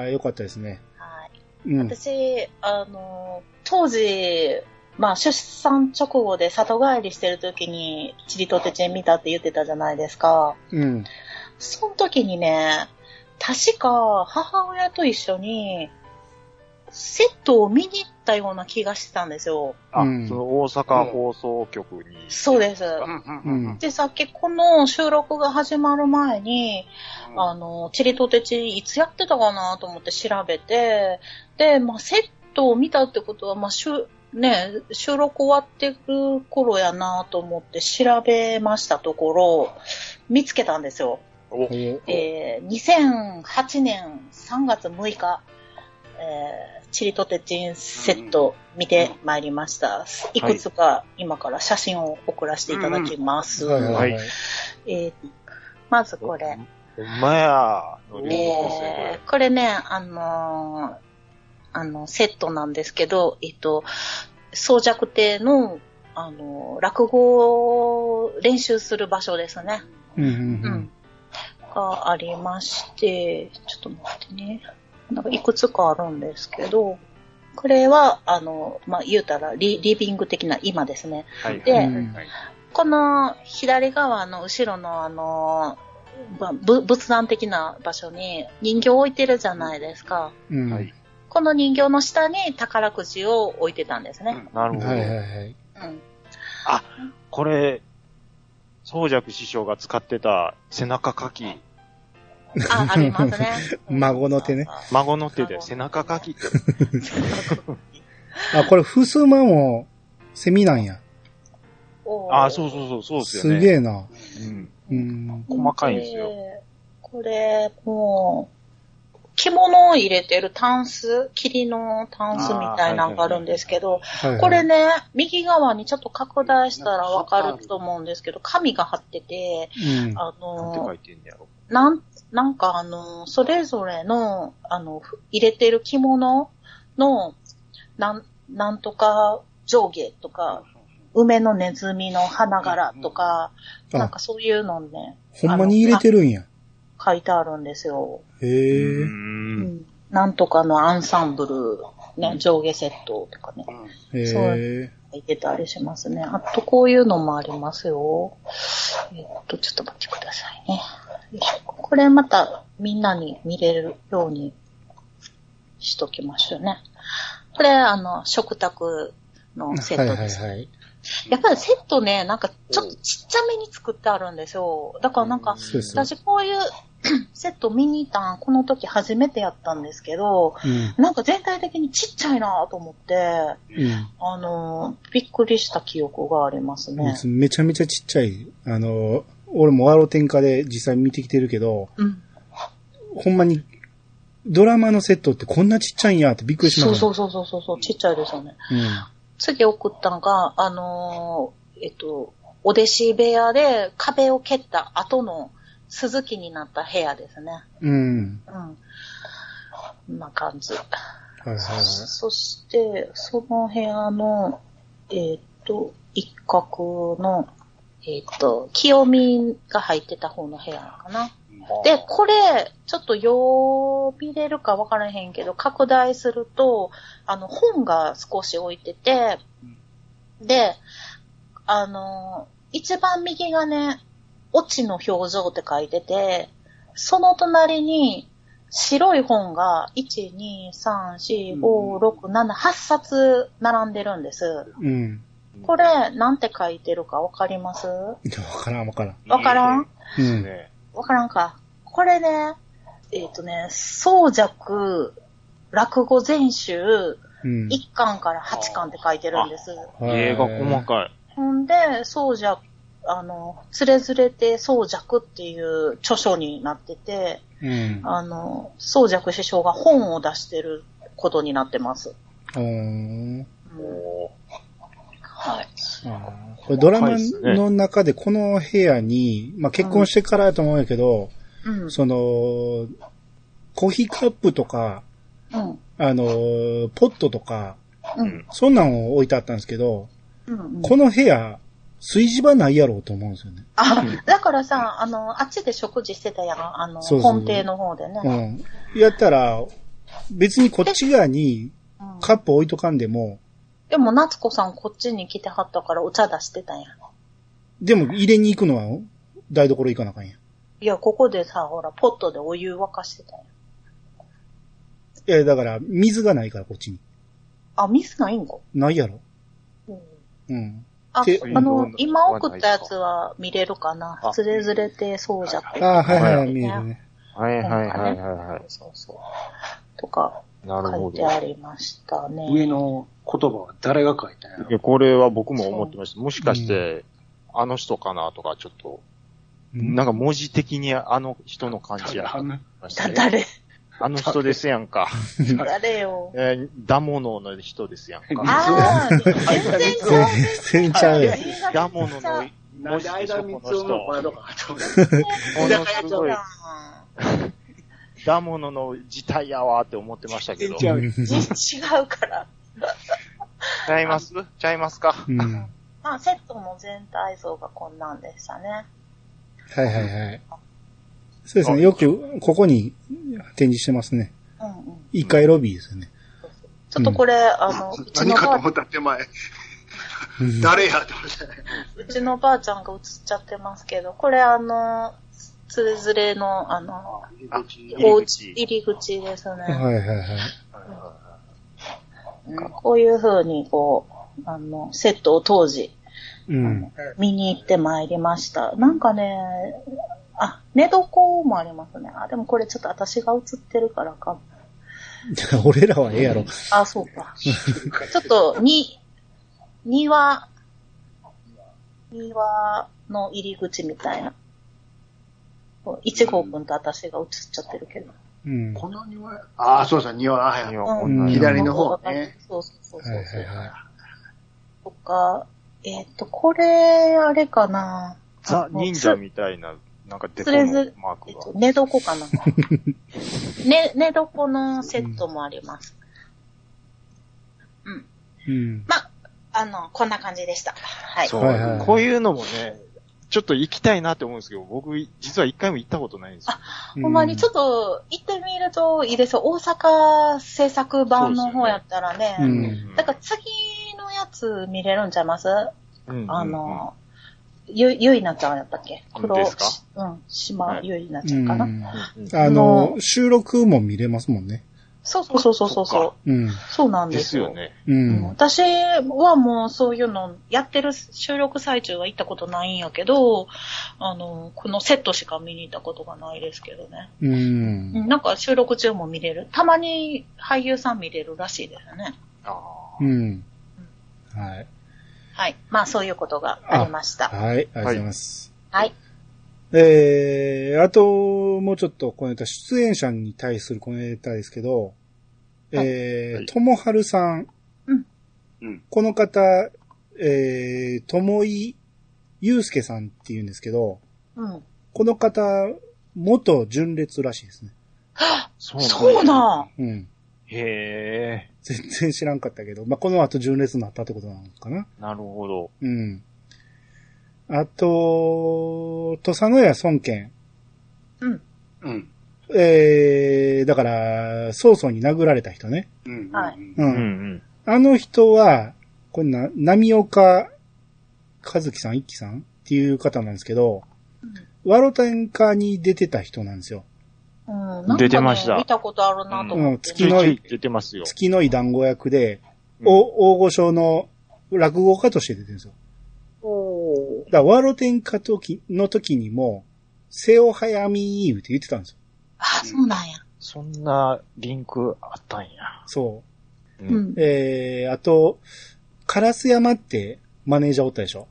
ー、よかったですね。はいうん。私、あの、当時、まあ、出産直後で里帰りしてる時に、チリとてちん見たって言ってたじゃないですか。うん。その時にね、確か母親と一緒に、セットを見に行ったような気がしてたんですよ。あ、うんその大阪放送局に。そうです。うん。で、さっきこの収録が始まる前に、あの、チリとてちいつやってたかなと思って調べて、で、まあ、セットを見たってことは、まあ、しゅね、収録終わってる頃やなと思って調べましたところ、見つけたんですよ。おえー、2008年3月6日、えー、チリとてちんセット見てまいりました。いくつか今から写真を送らせていただきます。はいはいはい。えーまずこれ。ほんまや。えーこれね、あのーあの、セットなんですけど、えっと、総弱亭の、あのー落語を練習する場所ですね。うんううんん。がありまして、ちょっと待ってね。なんかいくつかあるんですけど、これは、あの、まあ、言うたらリ、リビング的な今ですね。はい。ではいうんはいこの左側の後ろのあの、まあ、ぶ仏壇的な場所に人形を置いてるじゃないですか。うん。はいはい。この人形の下に宝くじを置いてたんですね。なるほど。はいはい。うん。これ、宗尺師匠が使ってた背中書き、あ、ありますね。[laughs] 孫の手ね。孫の手で背中書きって、[laughs] あ、これ、ふすまも、セミなんや。あそうそうそう、そうですよね。すげえな。うん。うん。細かいんですよ。これ、もう、着物を入れてるタンス、霧のタンスみたいなのがあるんですけど、これ、ね、右側にちょっと拡大したらわかると思うんですけど、紙が貼ってて、うん。あなんて書のい、てんねやろ。なん、なんかあの、それぞれの、あの、ふ入れてる着物の、なん、なんとか上下とか、梅のネズミの花柄とか、あなんかそういうのね、ほんまに入れてるんや。書いてあるんですよ。へう。え。うんなんとかのアンサンブル、ね、上下セットとかね、へそうえ。書いてたりしますね。あとこういうのもありますよ。えっと、ちょっと待ってくださいね。これまたみんなに見れるようにしときましょうね。これ、あの、食卓のセはいはいットです。はい。やっぱりセットね、なんかちょっとちっちゃめに作ってあるんですよ。だからなんか。私こういう [coughs] セット見に行ったん、この時初めてやったんですけど、うん。なんか全体的にちっちゃいなと思って、うん。あのー、びっくりした記憶がありますね。めちゃめちゃちっちゃい。あの、俺もワロ天下で実際見てきてるけど、うん。ほんまに、ドラマのセットってこんなちっちゃいんやってびっくりしました。そうそうそうそうそう、ちっちゃいですよね。うん。次送ったのが、あのー、えっと、お弟子部屋で壁を蹴った後の鈴木になった部屋ですね。うん。うん。こんな感じ。はいはいはい。そして、その部屋の、えっ、と、一角の、えっ、と、清見が入ってた方の部屋かな。で、これ、ちょっとよう見れるかわからへんけど、拡大すると、あの、本が少し置いてて、で、あの、一番右がね、オチの表情って書いてて、その隣に、白い本が、1、2、3、4、5、6、7、8冊並んでるんです。うん。これ、なんて書いてるかわかります？わからんわからん。わからん？うん。ね。わからんか。これね、えっ、とね、宗弱、落語全集、うん。1巻から8巻って書いてるんです。絵が細かい。ほんで、宗弱、あの、つれづれて宗弱っていう著書になってて、うん。あの、宗弱師匠が本を出してることになってます。あーはい。これドラマの中でこの部屋に、まあ結婚してからやと思うんやけど、うん。その、コーヒーカップとか、うん。あの、ポットとか、うん。そんなんを置いてあったんですけど、うん。この部屋、炊事場ないやろうと思うんですよね。あ、だからさ、あの、あっちで食事してたやん。あの、そうそう本邸の方でね。うん。やったら、別にこっち側にうんカップ置いとかんでも、でも、夏子さんこっちに来てはったからお茶出してたやん。でも入れに行くのは台所行かなあかんやん。いや、ここでさ、ほら、ポットでお湯沸かしてたやん。いや、だから、水がないから、こっちに。あ、ミスないんか？ないやろ。うん。うん。あで、あのうん、今送ったやつは見れるかな？あつれづれてそうじゃって。ああ、はいはい、ね見えるね。はいはいはいはいはい。そうそう。とか、なるほど書いて。ありましたね。上の言葉は誰が書いたんやろ？いやこれは僕も思ってました。もしかして、あの人かなとか、ちょっと、うんなんか文字的にあの人の感じや。あのだ、誰？あの人ですやんか。誰よ？えー、ダモノの人ですやんか。ああ、全然ちゃう。全然ちゃうやん。ダモノの、なんで間三つのこれとかと思ものすごい、[laughs] うダモノの自体やわって思ってましたけど。全然違う。ん違うから。ちゃいます？ちゃいますか？うん。まあ、セットの全体像がこんなんでしたね。はいはいはい。そうですね。よく、ここに展示してますね。うんうん。1階ロビーですよね。ちょっとこれ、あの、[laughs] うちのばあ何かと思った手前。誰やと思ったね。うちのばあちゃんが映っちゃってますけど、これあの、つれづれの、あの、入り口お入り口家入り口ですね。はいはいはい。うんこういう風に、こう、あの、セットを当時、うん。見に行ってまいりました。なんかね、あ、寝床もありますね。あ、でもこれちょっと私が映ってるからか。[laughs] 俺らはええやろ。あ、そうか。ちょっと、に、庭、庭の入り口みたいな。一号くんと私が映っちゃってるけど。うん。はこの庭、ああ、そうですね、庭、はい左の方ね。そうそうそうそう。いはいはい。とか、えっ、と、これ、あれかな。ザ・忍者みたいな、なんかデコのマークが。えっと、寝床かな。[laughs] ね、寝床のセットもあります。うん。うん。まあ、あの、こんな感じでした。はい。そう、はいはいこういうのもね、ちょっと行きたいなって思うんですけど、僕、実は一回も行ったことないんですよ。ほんまにちょっと行ってみるといいですよ。大阪制作版の方やったらね。うんだから次のやつ見れるんちゃいます、うんあ、の、ゆ、ゆいなちゃんやったっけ？黒、ですか？うん、島はいゆいなちゃんかな？うんうんあの、収録も見れますもんね。そうそうそうそうそうう。うん。そうなんでですよ。すよね。ううんん。私はもうそういうのやってる収録最中は行ったことないんやけど、あの、このセットしか見に行ったことがないですけどね。う。うんんなんか収録中も見れる。たまに俳優さん見れるらしいですね。あうん。はい。はい。まあそういうことがありました。はい。ありがとうございます。はい。えー、あと、もうちょっと小ネタ、出演者に対する小ネタですけど、えー、はいともはるさん。うんうんこの方、えー、ともいゆうすけさんって言うんですけど、うん。この方、元純烈らしいですね。そうそうなん。うん。へえ、全然知らんかったけど、まあ、この後純烈になったってことなのかな。なるほど。うん。あと、土佐野屋孫権。うん。うん。えー、だから、曹操に殴られた人ね。うん。はいうん。うんうん。あの人は、こんな、波岡和樹さん、一輝さんっていう方なんですけど、ワロタンカに出てた人なんですよ。うん。出てました見たことあるなと思って、うん月のい出てますよ。月の井団子役で、うんお大御所の落語家として出てるんですよ。おーだから、ワロテンカ時の時にも、背を早みーって言ってたんですよ。あ、そうなんや。そんなリンクあったんや。そう。うう。ん。えー、あと、カラス山ってマネージャーおったでしょ？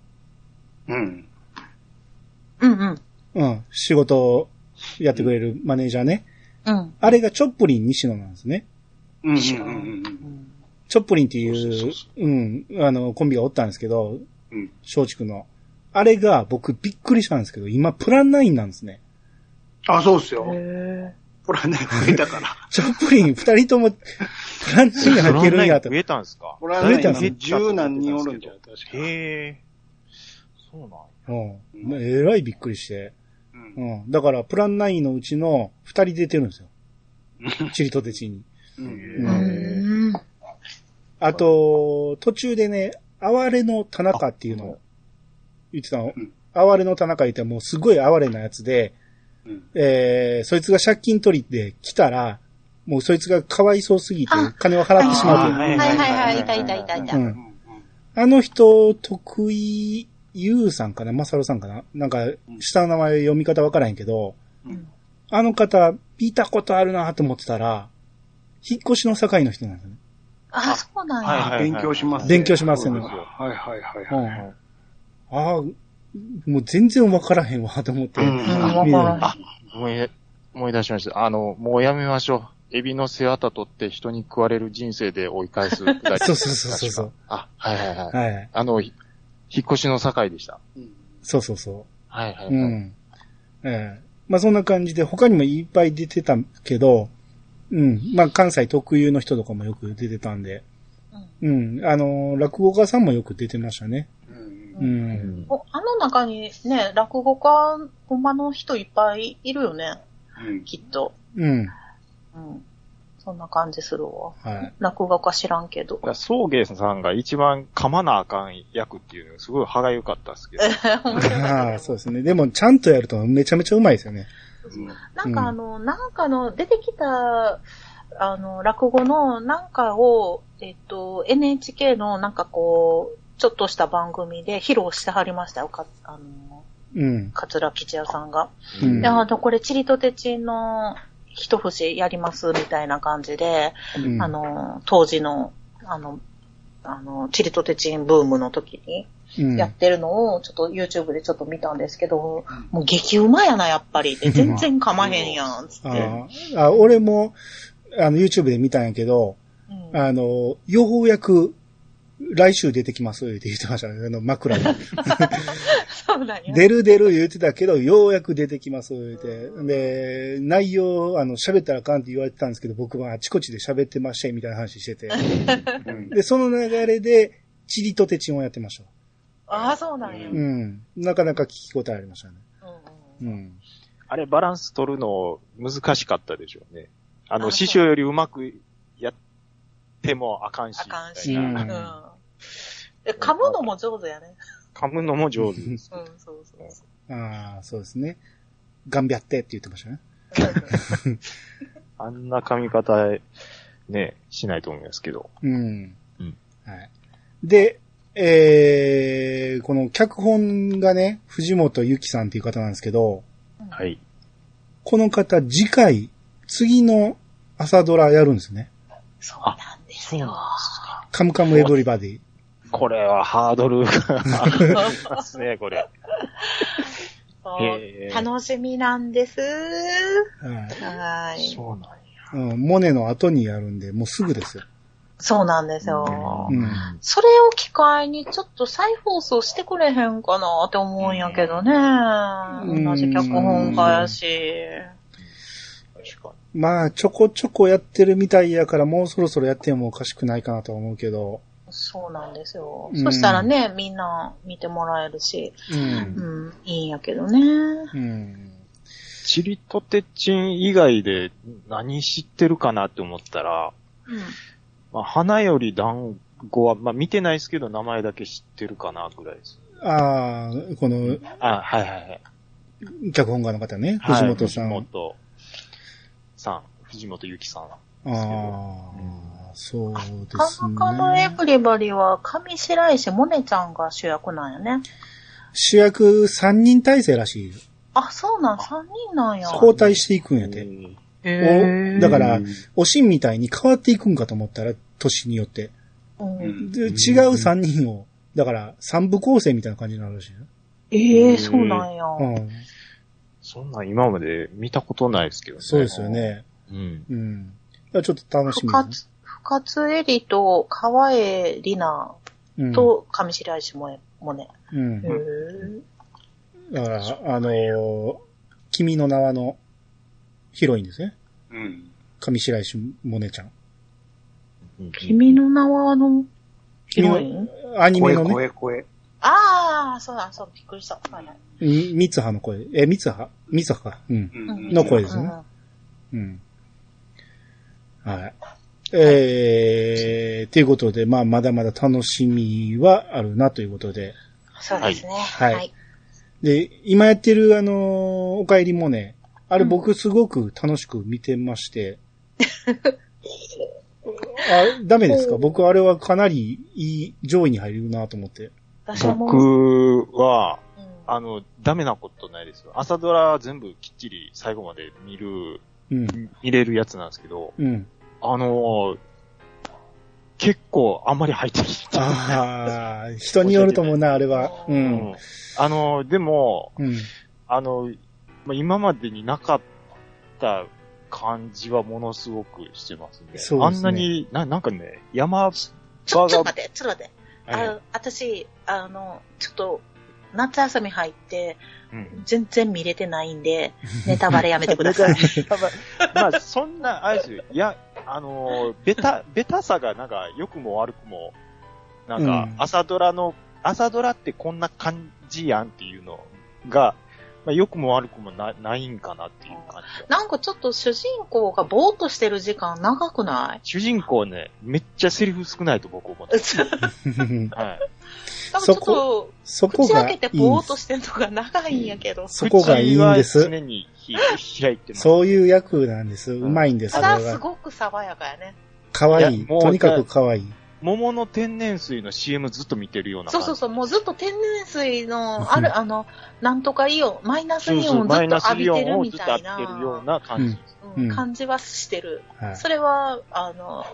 うん。うんうん。うん。仕事をやってくれるマネージャーね。うん。あれがチョップリン西野なんですね。うん。うん。うん。チョップリンっていそううん、あの、コンビがおったんですけど、うん。松竹の。あれが僕びっくりしたんですけど、今プラン9なんですね。あ、そうっすよ。へこれはね、増えたから。[laughs] チョップリン二人ともプラン9に入ってるんやと増。えたんですか？これはね、増えたんす今十何人おるんじゃう、確か。へえ。そうなんや。うん。えらいびっくりして。うんうん。だから、プラン9のうちの二人出てるんですよ。[laughs] チリとテチに。うん。あと、途中でね、哀れの田中っていうのを言ってたのうん。哀れの田中言ってもうすごい哀れなやつで、うんえー、そいつが借金取りで来たら、もうそいつがかわいそうすぎてあ金を払ってしまうという。はいはいはいはい、いたいたいたいた。ううん。あの人、徳井優さんかな？マサルさんかな？なんか、下の名前読み方わからへんけど、うんあの方、見たことあるなと思ってたら、引っ越しの境の人なんですよね。あ、そうなんはいや。勉強します。勉強しますよねはいはいはいうんはい。ああ、もう全然わからへんわと思って。うんうん、わからん。あ、思い、思い出しました。あの、もうやめましょう。エビの背わた取って人に食われる人生で追い返す。[laughs] そうそうそうそう。あ、はいはいはい。はい。あの、ひ引っ越しの境でした。うんそうそうそ。はいはいうはい。うん。ええまあそんな感じで、他にもいっぱい出てたけど、うん。まあ関西特有の人とかもよく出てたんで、うん。あの、落語家さんもよく出てましたね。うんあの中にね、落語家、ほんまの人いっぱいいるよね、うんきっと。うん。うん。そんな感じするわ。はい。落語家知らんけど。送迎さんが一番噛まなあかん役っていうのがすごい歯が良かったですけど。[laughs] [laughs] ああ、そうですね。でも、ちゃんとやるとめちゃめちゃうまいですよね。なんかあの、なんかの、出てきた、あの、落語のなんかを、えっと、NHK のなんかこう、ちょっとした番組で披露してはりましたよ、か、あの、うん。桂吉也さんが。うんで、あの、これ、チリとテチンの一節やります、みたいな感じで、うんあの、当時の、あの、あの、チリとテチンブームの時にうんやってるのを、ちょっと YouTube でちょっと見たんですけど、もう激うまやな、やっぱり。で [laughs] 全然噛まへんやん、つって。あ俺も、あの、YouTube で見たんやけど、うんあの、ようやく、来週出てきますって言ってましたね。あの、枕で。[laughs] そうなんや。出る出る言ってたけど、ようやく出てきます言って。で、内容、あの、喋ったらあかんって言われてたんですけど、僕はあちこちで喋ってましたみたいな話してて。[laughs] で、その流れで、チリとテチンをやってました。ああ、そうなんや。うんうん。なかなか聞き応えありましたね。うんうん。あれバランス取るの難しかったでしょうね。あの、あ師匠よりうまくやってもあかんし。あかんし。うんうんで噛むのも上手やね。噛むのも上手です。うん、そうそうそああ、そうですね。頑張ってって言ってましたね。う。あんな噛み方、ね、しないと思いますけど。うん。うんはい。で、えー、この脚本がね、藤本ゆきさんっていう方なんですけど、はい。この方次回、次の朝ドラやるんですね。そうなんですよ。カムカムエブリバディ。これはハードルが上がりますね、これ。楽しみなんです。はい。はい。そうなんや。うん、モネの後にやるんで、もうすぐですよ。そうなんですよ。うん。それを機会にちょっと再放送してくれへんかなって思うんやけどね。ん同じ脚本家やし。まあ、ちょこちょこやってるみたいやから、もうそろそろやってもおかしくないかなとは思うけど。そうなんですよ。うんそしたらね、みんな見てもらえるし、うん。うん、いいんやけどね。うん。に。チリとテチン以外で何知ってるかなって思ったら、うん。まあ、花より団子は、まあ、見てないですけど、名前だけ知ってるかな、ぐらいです。ああ、この、あ、はいはいはい。脚本家の方ね、はい藤本さん。藤本さん、藤本ゆきさん。ああ、そうでカすねム。カムエブリバリは上白石萌音ちゃんが主役なんやね。主役3人体制らしいよ。あ、そうなん、3人なんや。交代していくんやて。へおだから、おしんみたいに変わっていくんかと思ったら、年によって。うん、で違う3人を、だから3部構成みたいな感じになるらしいよ。ええそうなんや。うん。そんなん今まで見たことないですけどね。そうですよ。ね。うん。うん。ちょっと楽しみ深ですね。津、深津絵里と川江里奈うん。と上白石萌音。うんへ。えだから、あのー君の名はのヒロインですね。うん。上白石萌音ちゃん。うん君の名はあの、ヒロイン？アニメ声、のね、声、声。ああ、そうだ、そう、びっくりした。はいはいみ三葉の声。え、三葉三葉か。うん。うんの声ですねうん。はい。えー、ということで、まあ、まだまだ楽しみはあるなということで。そうですね。はいはい。で、今やってるあのーお帰りもね、あれ僕すごく楽しく見てまして。[laughs] あ、ダメですか？僕あれはかなりいい上位に入るなと思って。僕は、うんあの、ダメなことないですよ。朝ドラ全部きっちり最後まで見る、うん。見れるやつなんですけど、うん。あのー結構あんまり入ってる。ああ、人によると思うな、あれは。う。うんんあのーでも、うん。あの、まあ、今までになかった感じはものすごくしてますね。そうですねあんなに、な、なんかね、山ちょ、ちょ場がっと待って、ちょっと待って。はいあ私、あの、ちょっと、夏休み入って、うん。全然見れてないんで、ネタバレやめてください。[laughs] まあ、そんな、あれですよ。いや、あのー、ベタ、ベタさがなんか、良くも悪くも、なんかうん、朝ドラの、朝ドラってこんな感じやんっていうのが、まあ、良くも悪くもなないんかなっていう感じが。なんかちょっと主人公がぼーっとしてる時間長くない？主人公ね、めっちゃセリフ少ないと僕思って [laughs] はい。ちょっと、そこ口がいいんで開けてぼーっとす。してるのが長いんやけど。そこがいいんです口は常に開いてます。そういう役なんです。うまいんです、ただ。すごく爽やかやね。かわいい。とにかくかわいい。桃の天然水の CM ずっと見てるような。そうそうそう、もうずっと天然水の、ある、あの、なんとかイオン、マイナスイオンをずっと浴びてるイオンをずみたいっと浴びてるような、な感じ。うんうん感じはしてる。はい。それは、あの、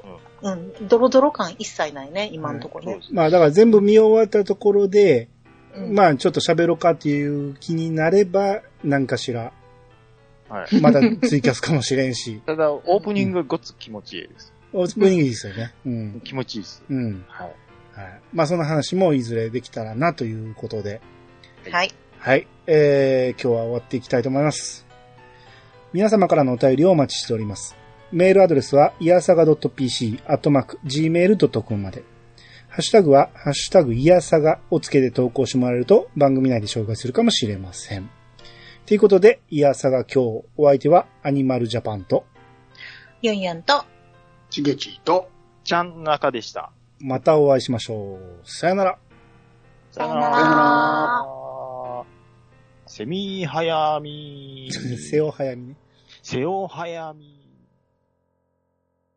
うん、ドロドロ感一切ないね、今のところね。まあだから全部見終わったところで、うんまあちょっと喋ろうかっていう気になれば、何かしら、はい。[laughs] またツイキャスかもしれんし、ただ、オープニングがごっつ気持ちいいです。オープニングいいですよね。うん。気持ちいいです。うん。はい。はい。まあその話もいずれできたらなということで、はい。はい。えー、今日は終わっていきたいと思います。皆様からのお便りをお待ちしております。メールアドレスは、いやさが .pc、アットマーク、gmail.com まで。ハッシュタグは、ハッシュタグいやさがをつけて投稿してもらえると番組内で紹介するかもしれません。ということで、いやさが今日、お相手はアニマルジャパンと、ユンユンと、ちげちーと、ちゃん中でした。またお会いしましょう。さよなら。さよなさよなら。セミ早み。[laughs] 背を早みね。瀬尾早み。